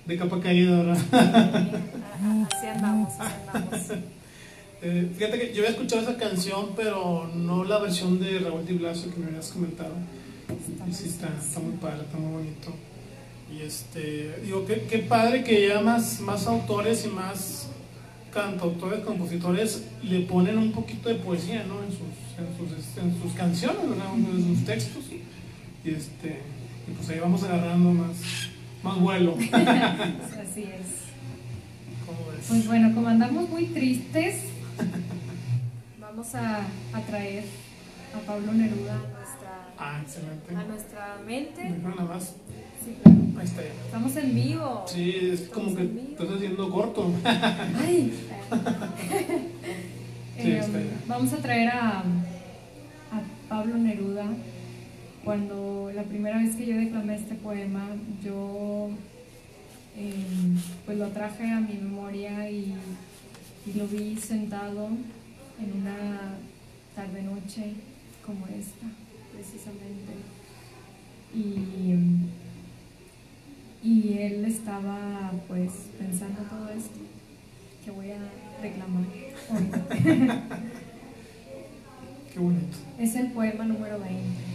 de capa caída, ¿verdad? Así andamos, así andamos. Eh, fíjate que yo había escuchado esa canción, pero no la versión de Raúl Di Blasio que me habías comentado. Y sí está, está muy padre, está muy bonito. Y este, digo, qué, qué padre que ya más, más autores y más cantautores, compositores le ponen un poquito de poesía, ¿no? En sus, en sus, en sus canciones, ¿verdad? En sus textos. Y este, y pues ahí vamos agarrando más, más vuelo. Así es. ¿Cómo ves? Pues bueno, como andamos muy tristes, vamos a, a traer a Pablo Neruda a nuestra, Ah, a nuestra mente. Mejor nada más. Sí, claro. Ahí está ya. Estamos en vivo. Sí, es como que estás haciendo corto. Ay. Sí, Eh, está vamos a traer a, a Pablo Neruda. Cuando la primera vez que yo declamé este poema, yo eh, pues lo traje a mi memoria y, y lo vi sentado en una tarde noche como esta, precisamente. Y, y él estaba pues pensando todo esto que voy a reclamar hoy. Qué bonito. Es el poema número 20.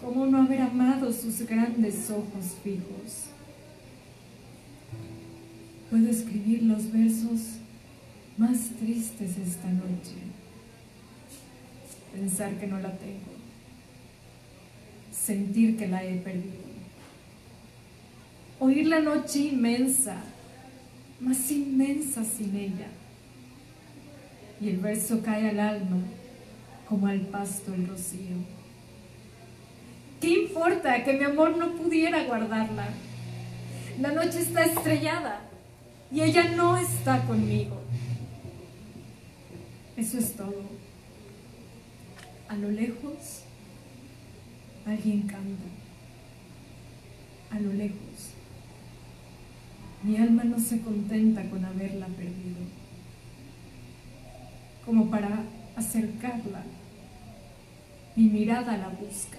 ¿Cómo no haber amado sus grandes ojos fijos? Puedo escribir los versos más tristes esta noche. Pensar que no la tengo. Sentir que la he perdido. Oír la noche inmensa, más inmensa sin ella y el verso cae al alma como al pasto el rocío. ¿Qué importa que mi amor no pudiera guardarla? La noche está estrellada y ella no está conmigo. Eso es todo. A lo lejos, alguien canta. A lo lejos. Mi alma no se contenta con haberla perdido como para acercarla. Mi mirada la busca.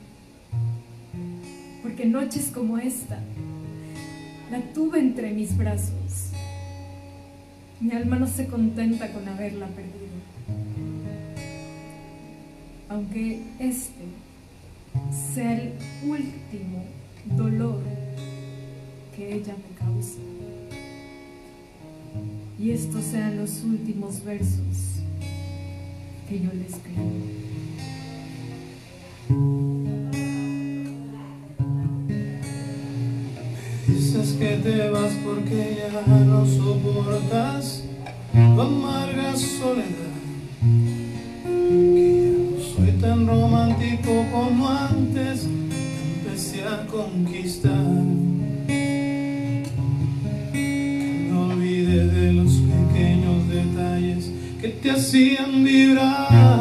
Porque noches como esta la tuve entre mis brazos. Mi alma no se contenta con haberla perdido. Aunque este sea el último dolor que ella me causa y estos sean los últimos versos que yo les escribo. Te vas porque ya no soportas tu amarga soledad. Que ya no soy tan romántico como antes, te empecé a conquistar. que te hacían vibrar,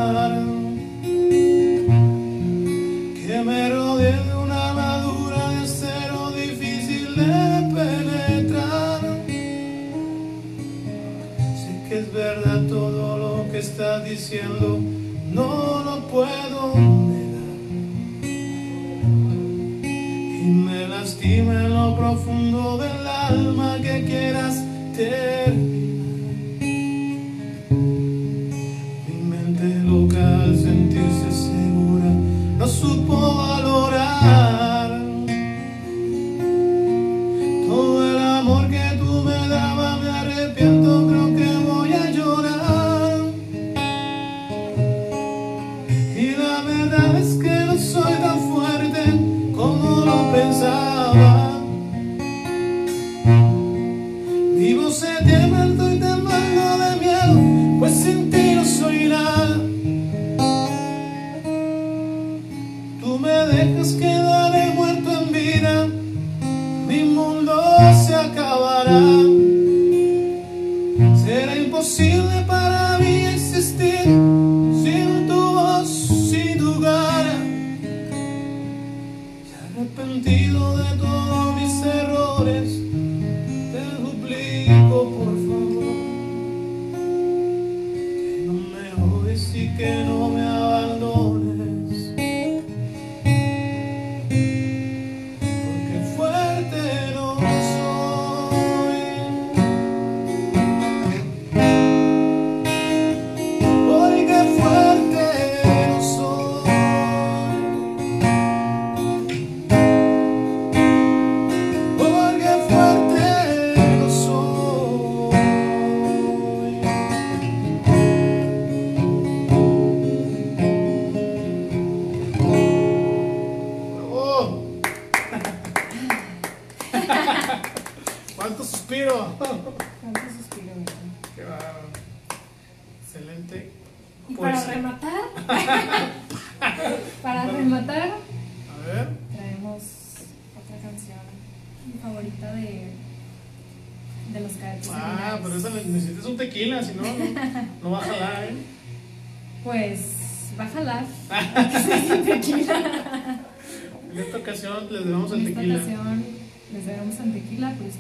Será imposible para mí.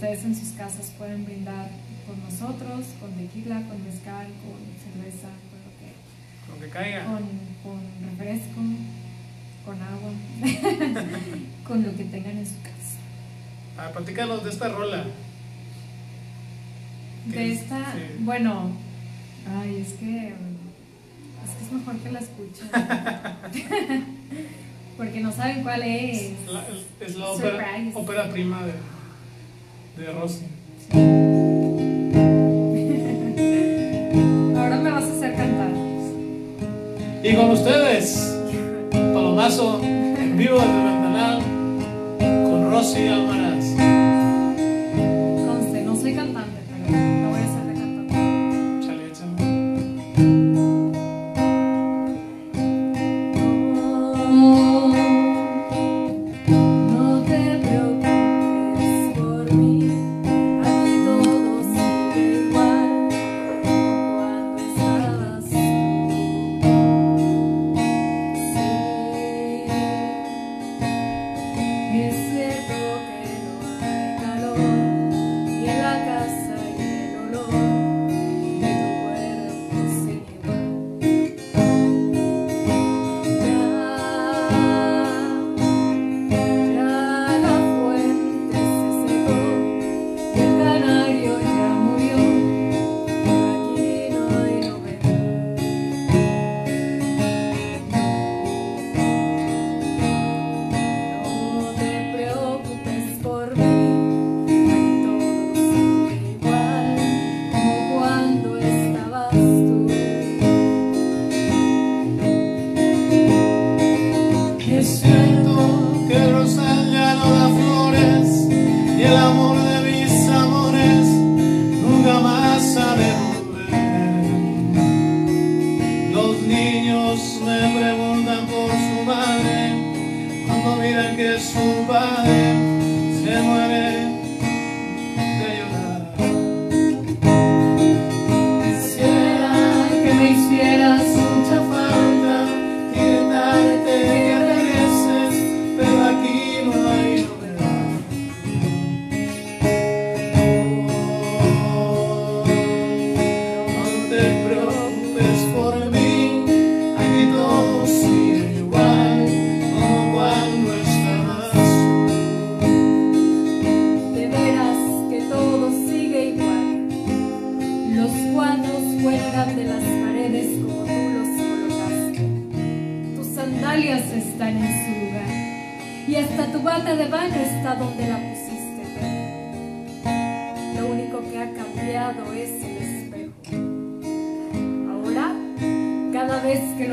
Ustedes en sus casas pueden brindar con nosotros, con tequila, con mezcal, con cerveza, con lo que Lo que caiga. con, con refresco, con agua, con lo que tengan en su casa. Ah, platícanos de esta rola. De esta, sí. bueno, ay, es que es que es mejor que la escuchen. Porque no saben cuál es. La- es la ópera, ópera prima de, de Rosy. Ahora me vas a hacer cantar. Y con ustedes, Palomazo, en vivo desde Ventanal, con Rosy Almaraz. Conste, no soy cantante,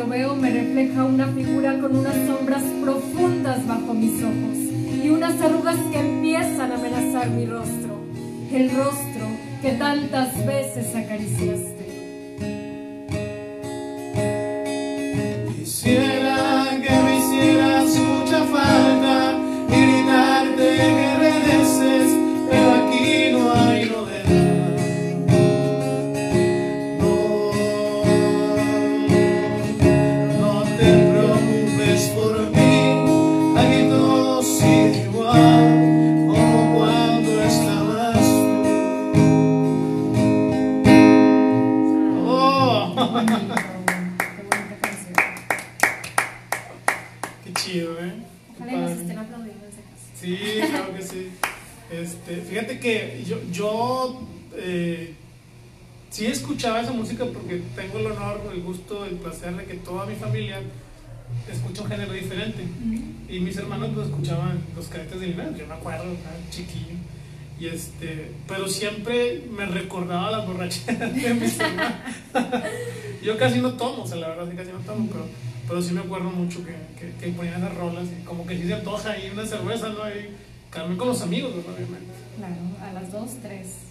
veo me refleja una figura con unas sombras profundas bajo mis ojos y unas arrugas que empiezan a amenazar mi rostro, el rostro que tantas veces acariciaste. Que toda mi familia escucha un género diferente. Y mis hermanos pues escuchaban los cadetes de Linares, yo me acuerdo, chiquillo. Y este, pero siempre me recordaba las borracheras de mis hermanos. yo casi no tomo, o sea, la verdad sí casi no tomo, pero, pero sí me acuerdo mucho que, que, que ponían esas rolas y como que sí se antoja ahí una cerveza, ¿no? Y también con los amigos, obviamente. Claro, a las 2, 3, ¿Cómo?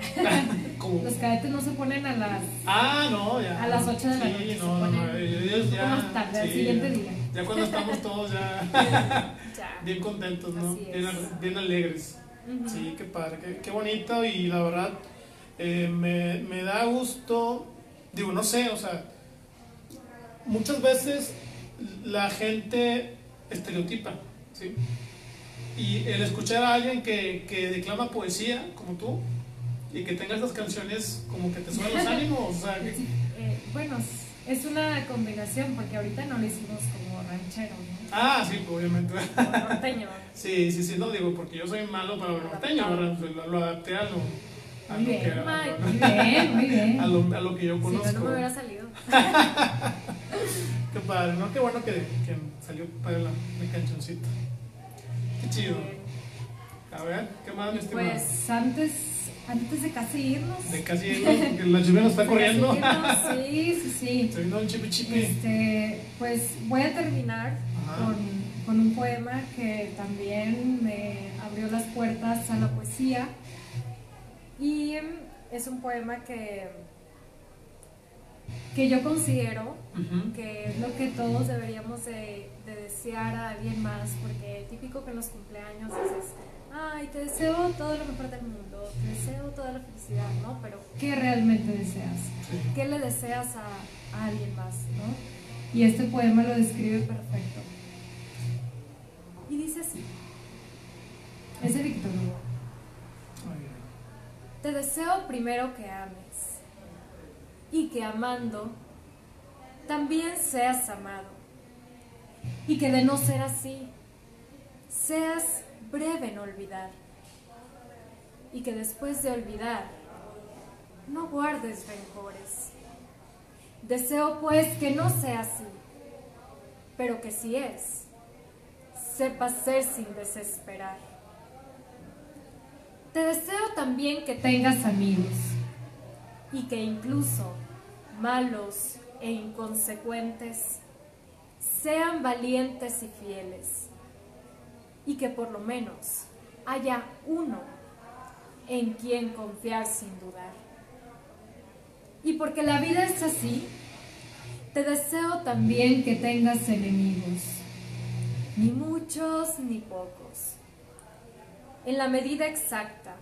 Los cadetes no se ponen a las Ah, no, ya. A las 8 de la Sí, noche se no, no, ellos ya. más tarde, al sí, siguiente ya. día. Ya cuando estamos todos ya ya. bien contentos, ¿no? Bien, bien alegres. Sí, qué padre, qué, qué bonito y la verdad eh, me, me da gusto, digo, no sé, o sea, muchas veces la gente estereotipa, ¿sí? Y el escuchar a alguien que, que declama poesía como tú y que tenga estas canciones como que te suben los ánimos, o sea, que- eh, bueno, es una combinación porque ahorita no lo hicimos como ranchero, ¿no? ah, sí, obviamente. Como norteño. Sí, sí, sí, no digo, porque yo soy malo para lo norteño, ¿verdad? Pues Lo, lo adapté a lo, a Muy lo que, a lo- muy bien, muy bien. a lo, a lo que yo Si conozco. no, no me hubiera salido. Qué padre, ¿no? Qué bueno que, que salió para la, la. Qué chido. A ver, ¿qué más, mi? Pues antes, antes de casi irnos. De casi irnos, la lluvia nos está corriendo. irnos, sí, sí, sí. Vino un chipi chipi. Este, pues voy a terminar con, con un poema que también me abrió las puertas a la poesía. Y em, es un poema que, que yo considero que es lo que todos deberíamos de, de desear a alguien más, porque típico que en los cumpleaños dices, ay, te deseo todo lo mejor del mundo, te deseo toda la felicidad, ¿no? Pero ¿qué realmente deseas? ¿Qué le deseas a, a alguien más, no? Y este poema lo describe perfecto. Y dice así, es de Víctor Hugo. Muy bien. Te deseo primero que ames y que amando también seas amado y que de no ser así seas breve en olvidar y que después de olvidar no guardes rencores. Deseo pues que no sea así, pero que si es, sepas ser sin desesperar. Te deseo también que tengas amigos y que incluso malos e inconsecuentes sean valientes y fieles y que por lo menos haya uno en quien confiar sin dudar. Y porque la vida es así, te deseo también que tengas enemigos, ni muchos ni pocos en la medida exacta,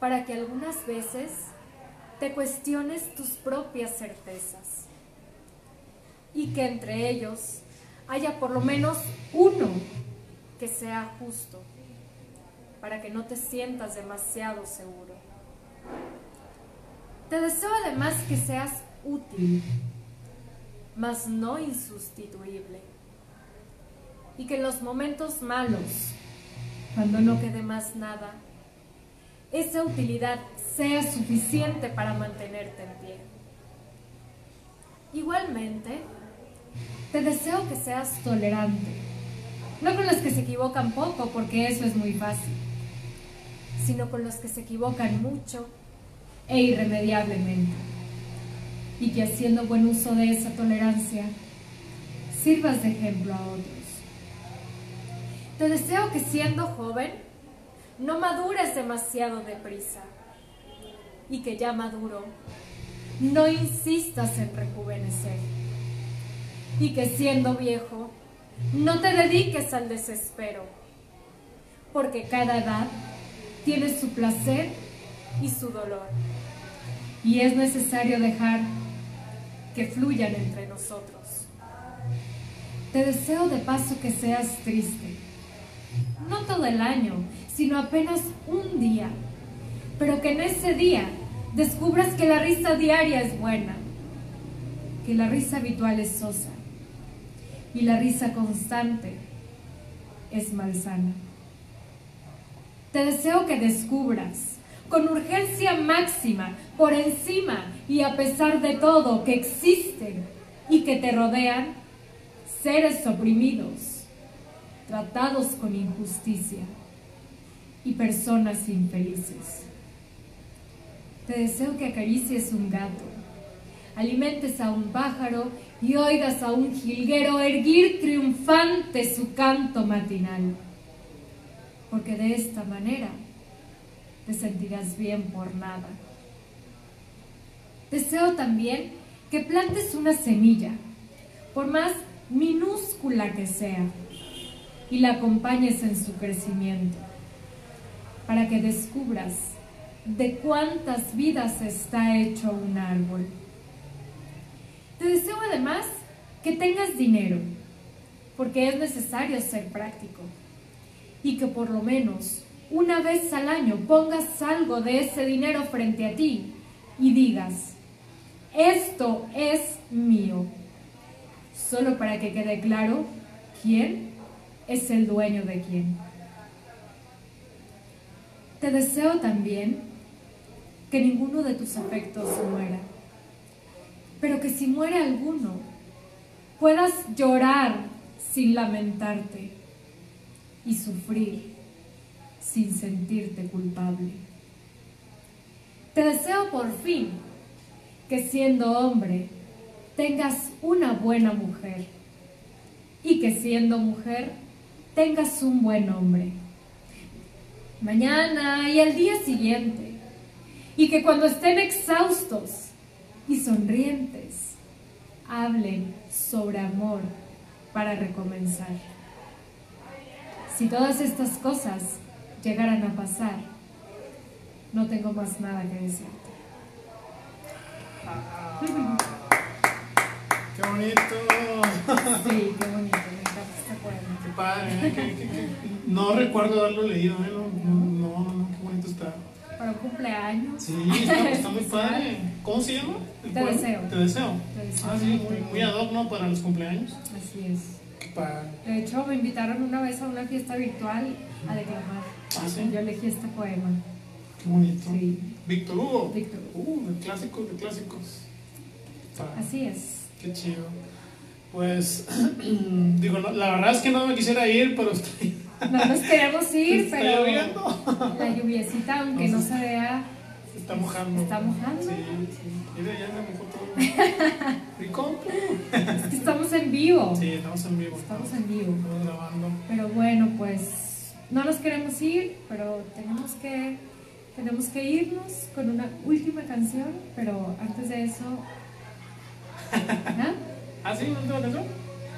para que algunas veces te cuestiones tus propias certezas y que entre ellos haya por lo menos uno que sea justo, para que no te sientas demasiado seguro. Te deseo además que seas útil, mas no insustituible, y que en los momentos malos cuando no quede más nada, esa utilidad sea suficiente para mantenerte en pie. Igualmente, te deseo que seas tolerante, no con los que se equivocan poco, porque eso es muy fácil, sino con los que se equivocan mucho e irremediablemente, y que haciendo buen uso de esa tolerancia, sirvas de ejemplo a otros. Te deseo que siendo joven no madures demasiado deprisa y que ya maduro no insistas en rejuvenecer y que siendo viejo no te dediques al desespero porque cada edad tiene su placer y su dolor. Y es necesario dejar que fluyan entre nosotros. Te deseo de paso que seas triste. No todo el año, sino apenas un día, pero que en ese día descubras que la risa diaria es buena, que la risa habitual es sosa y la risa constante es malsana. Te deseo que descubras con urgencia máxima, por encima y a pesar de todo, que existen y que te rodean seres oprimidos tratados con injusticia y personas infelices. Te deseo que acaricies un gato, alimentes a un pájaro y oigas a un jilguero erguir triunfante su canto matinal, porque de esta manera te sentirás bien por nada. Deseo también que plantes una semilla, por más minúscula que sea, y la acompañes en su crecimiento, para que descubras de cuántas vidas está hecho un árbol. Te deseo además que tengas dinero, porque es necesario ser práctico, y que por lo menos una vez al año pongas algo de ese dinero frente a ti y digas, esto es mío, solo para que quede claro quién es el dueño de quién. Te deseo también que ninguno de tus afectos muera, pero que si muere alguno, puedas llorar sin lamentarte y sufrir sin sentirte culpable. Te deseo por fin que siendo hombre tengas una buena mujer y que siendo mujer tengas un buen hombre. Mañana y al día siguiente. Y que cuando estén exhaustos y sonrientes, hablen sobre amor para recomenzar. Si todas estas cosas llegaran a pasar, no tengo más nada que decirte. ¡Qué bonito! Sí, qué bonito, me encanta este. ¡Qué padre! ¿eh? ¿Qué- qué- qué? No recuerdo haberlo leído, ¿eh? No, no, no, qué bonito está. Para un cumpleaños. Sí, está, está muy padre. ¿Cómo se llama? Te deseo. Te deseo. Te deseo. Ah, sí, muy, muy ad hoc, ¿no? Para los cumpleaños. Así es. Qué padre. De hecho, me invitaron una vez a una fiesta virtual a declamar. Ah, sí. Yo elegí este poema. Qué bonito. Sí, Víctor Hugo. Víctor. Uh, de clásicos, de clásicos. Padre. Así es. Qué chido. Pues, digo, no, la verdad es que no me quisiera ir, pero estoy, No nos queremos ir, está pero lloviendo. la lluviecita, aunque no se vea, Se está mojando. está mojando. Sí, sí. Mira, ya me mojó todo. Ricón. Es que estamos en vivo. Sí, estamos en vivo. Estamos en vivo. Estamos grabando. Pero bueno, pues no nos queremos ir, pero tenemos que, tenemos que irnos con una última canción, pero antes de eso, ¿ah? ¿Ah, sí? ¿No te la canción?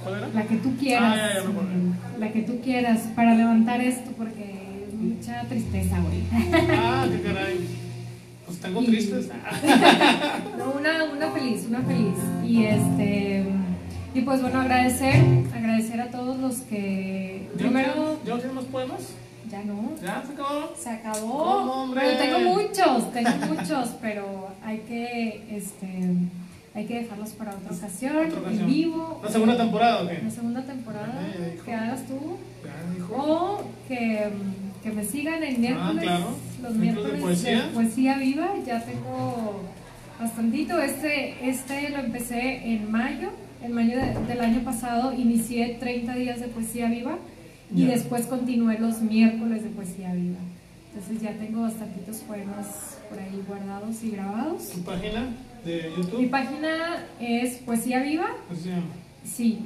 ¿Cuál era? la que tú quieras, Ah, ya, ya me la que tú quieras para levantar esto, porque es mucha tristeza, güey. Ah, qué caray. Pues tengo Y- tristes. No, una, una feliz, una feliz. Y este y pues bueno, agradecer, agradecer a todos los que ¿Ya primero ¿Ya no tienes más poemas? ya no, ¿Ya se acabó? se acabó. Pero tengo muchos, tengo muchos, pero hay que este hay que dejarlos para otra ocasión, Otra ocasión. en vivo. ¿La segunda temporada o qué? La segunda temporada Ah, ya que hagas tú Ya dijo. o que, que me sigan en miércoles, Ah, claro. los Ciclos de miércoles poesía. poesía viva, ya tengo bastantito. Este, este lo empecé en mayo, en mayo de- del año pasado, inicié 30 días de poesía viva y Ya. después continué los miércoles de poesía viva. Entonces ya tengo bastantitos poemas por ahí guardados y grabados. ¿Tu página de Mi YouTube? página es Poesía Viva, ¿Cómo se llama? sí.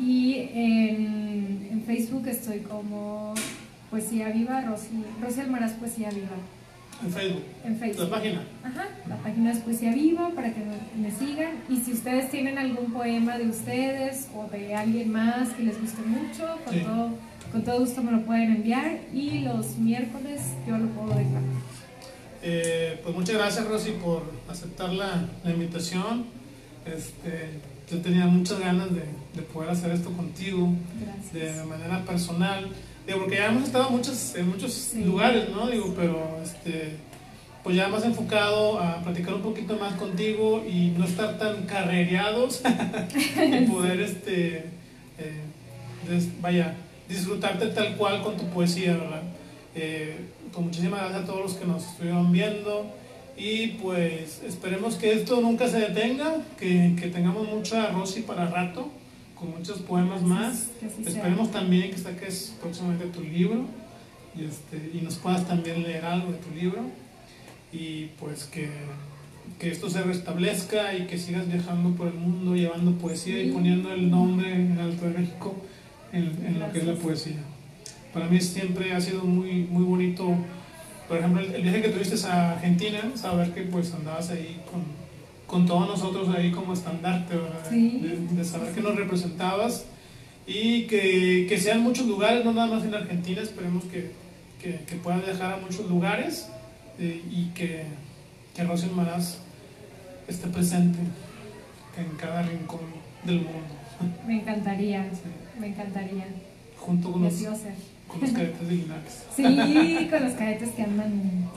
Y en, en Facebook estoy como Poesía Viva, Rosy, Rosy Almaraz Poesía Viva. En Facebook. En La Facebook. página. Ajá, la página es Poesía Viva para que me, me sigan. Y si ustedes tienen algún poema de ustedes o de alguien más que les guste mucho, con, Sí. todo, con todo gusto me lo pueden enviar. Y los miércoles yo lo puedo dejar. Eh, pues muchas gracias Rosy por aceptar la, la invitación. Este, yo tenía muchas ganas de, de poder hacer esto contigo Gracias. de manera personal. Digo, porque ya hemos estado muchos, en muchos Sí. lugares, ¿no? Digo, pero este, pues ya más enfocado a platicar un poquito más contigo y no estar tan carrereados y poder, este, eh, des- vaya, disfrutarte tal cual con tu poesía, ¿verdad? Eh, pues muchísimas gracias a todos los que nos estuvieron viendo y pues esperemos que esto nunca se detenga, que, que tengamos mucha Rosy para rato, con muchos poemas más. Esperemos también que saques próximamente tu libro y, este, y nos puedas también leer algo de tu libro y pues que, que esto se restablezca y que sigas viajando por el mundo llevando poesía y poniendo el nombre en Alto de México en, en lo que es la poesía. Para mí siempre ha sido muy, muy bonito por ejemplo, el, viaje que tuviste a Argentina, saber que pues andabas ahí con, con todos nosotros ahí como estandarte, ¿verdad? De, saber que nos representabas y que, que, sean muchos lugares, no nada más en Argentina, esperemos que, que, que puedan viajar a muchos lugares eh, y que, que Rocío Maraz esté presente en cada rincón del mundo. Me encantaría, me encantaría. Junto con los, con los cadetes de Linares. Sí, con los cadetes que andan,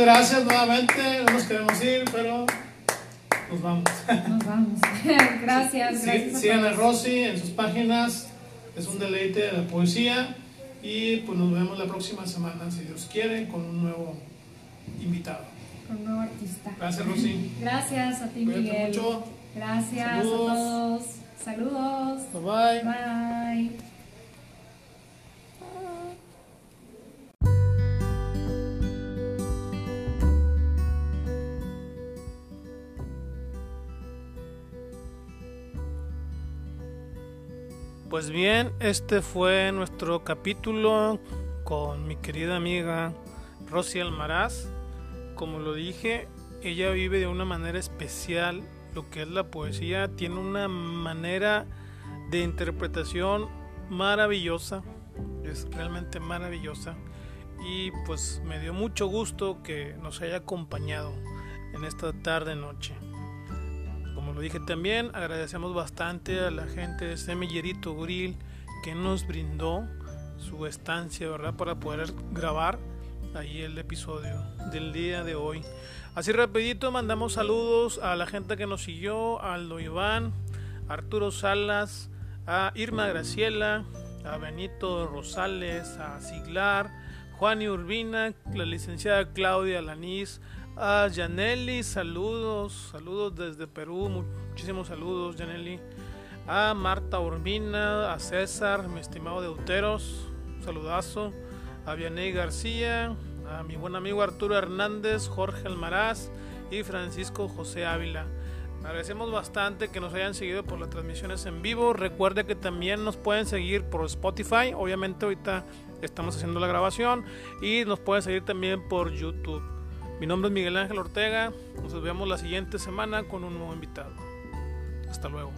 Gracias nuevamente. No nos queremos ir, pero nos vamos. Nos vamos. gracias. Sí, gracias sigan a, a Rosy en sus páginas. Es un deleite de la poesía. Y pues nos vemos la próxima semana, si Dios quiere, con un nuevo invitado. Con un nuevo artista. Gracias, Rosy. Gracias a ti, Miguel. Gracias a todos. Saludos. Bye. Bye. Pues bien, este fue nuestro capítulo con mi querida amiga Rosy Almaraz. Como lo dije, ella vive de una manera especial lo que es la poesía, tiene una manera de interpretación maravillosa, es realmente maravillosa y pues me dio mucho gusto que nos haya acompañado en esta tarde noche. Lo dije también, agradecemos bastante a la gente de Semillerito Grill que nos brindó su estancia, ¿verdad? Para poder grabar ahí el episodio del día de hoy. Así rapidito mandamos saludos a la gente que nos siguió, Aldo Iván, Arturo Salas, a Irma Graciela, a Benito Rosales, a Siglar, Juan y Urbina, la licenciada Claudia Lanís, a Janelli, saludos, saludos desde Perú, muchísimos saludos Janelli, a Marta Urbina, a César, mi estimado Deuteros, saludazo, a Vianey García, a mi buen amigo Arturo Hernández, Jorge Almaraz y Francisco José Ávila. Agradecemos bastante que nos hayan seguido por las transmisiones en vivo. Recuerde que también nos pueden seguir por Spotify. Obviamente ahorita estamos haciendo la grabación. Y nos pueden seguir también por YouTube. Mi nombre es Miguel Ángel Ortega. Nos vemos la siguiente semana con un nuevo invitado. Hasta luego.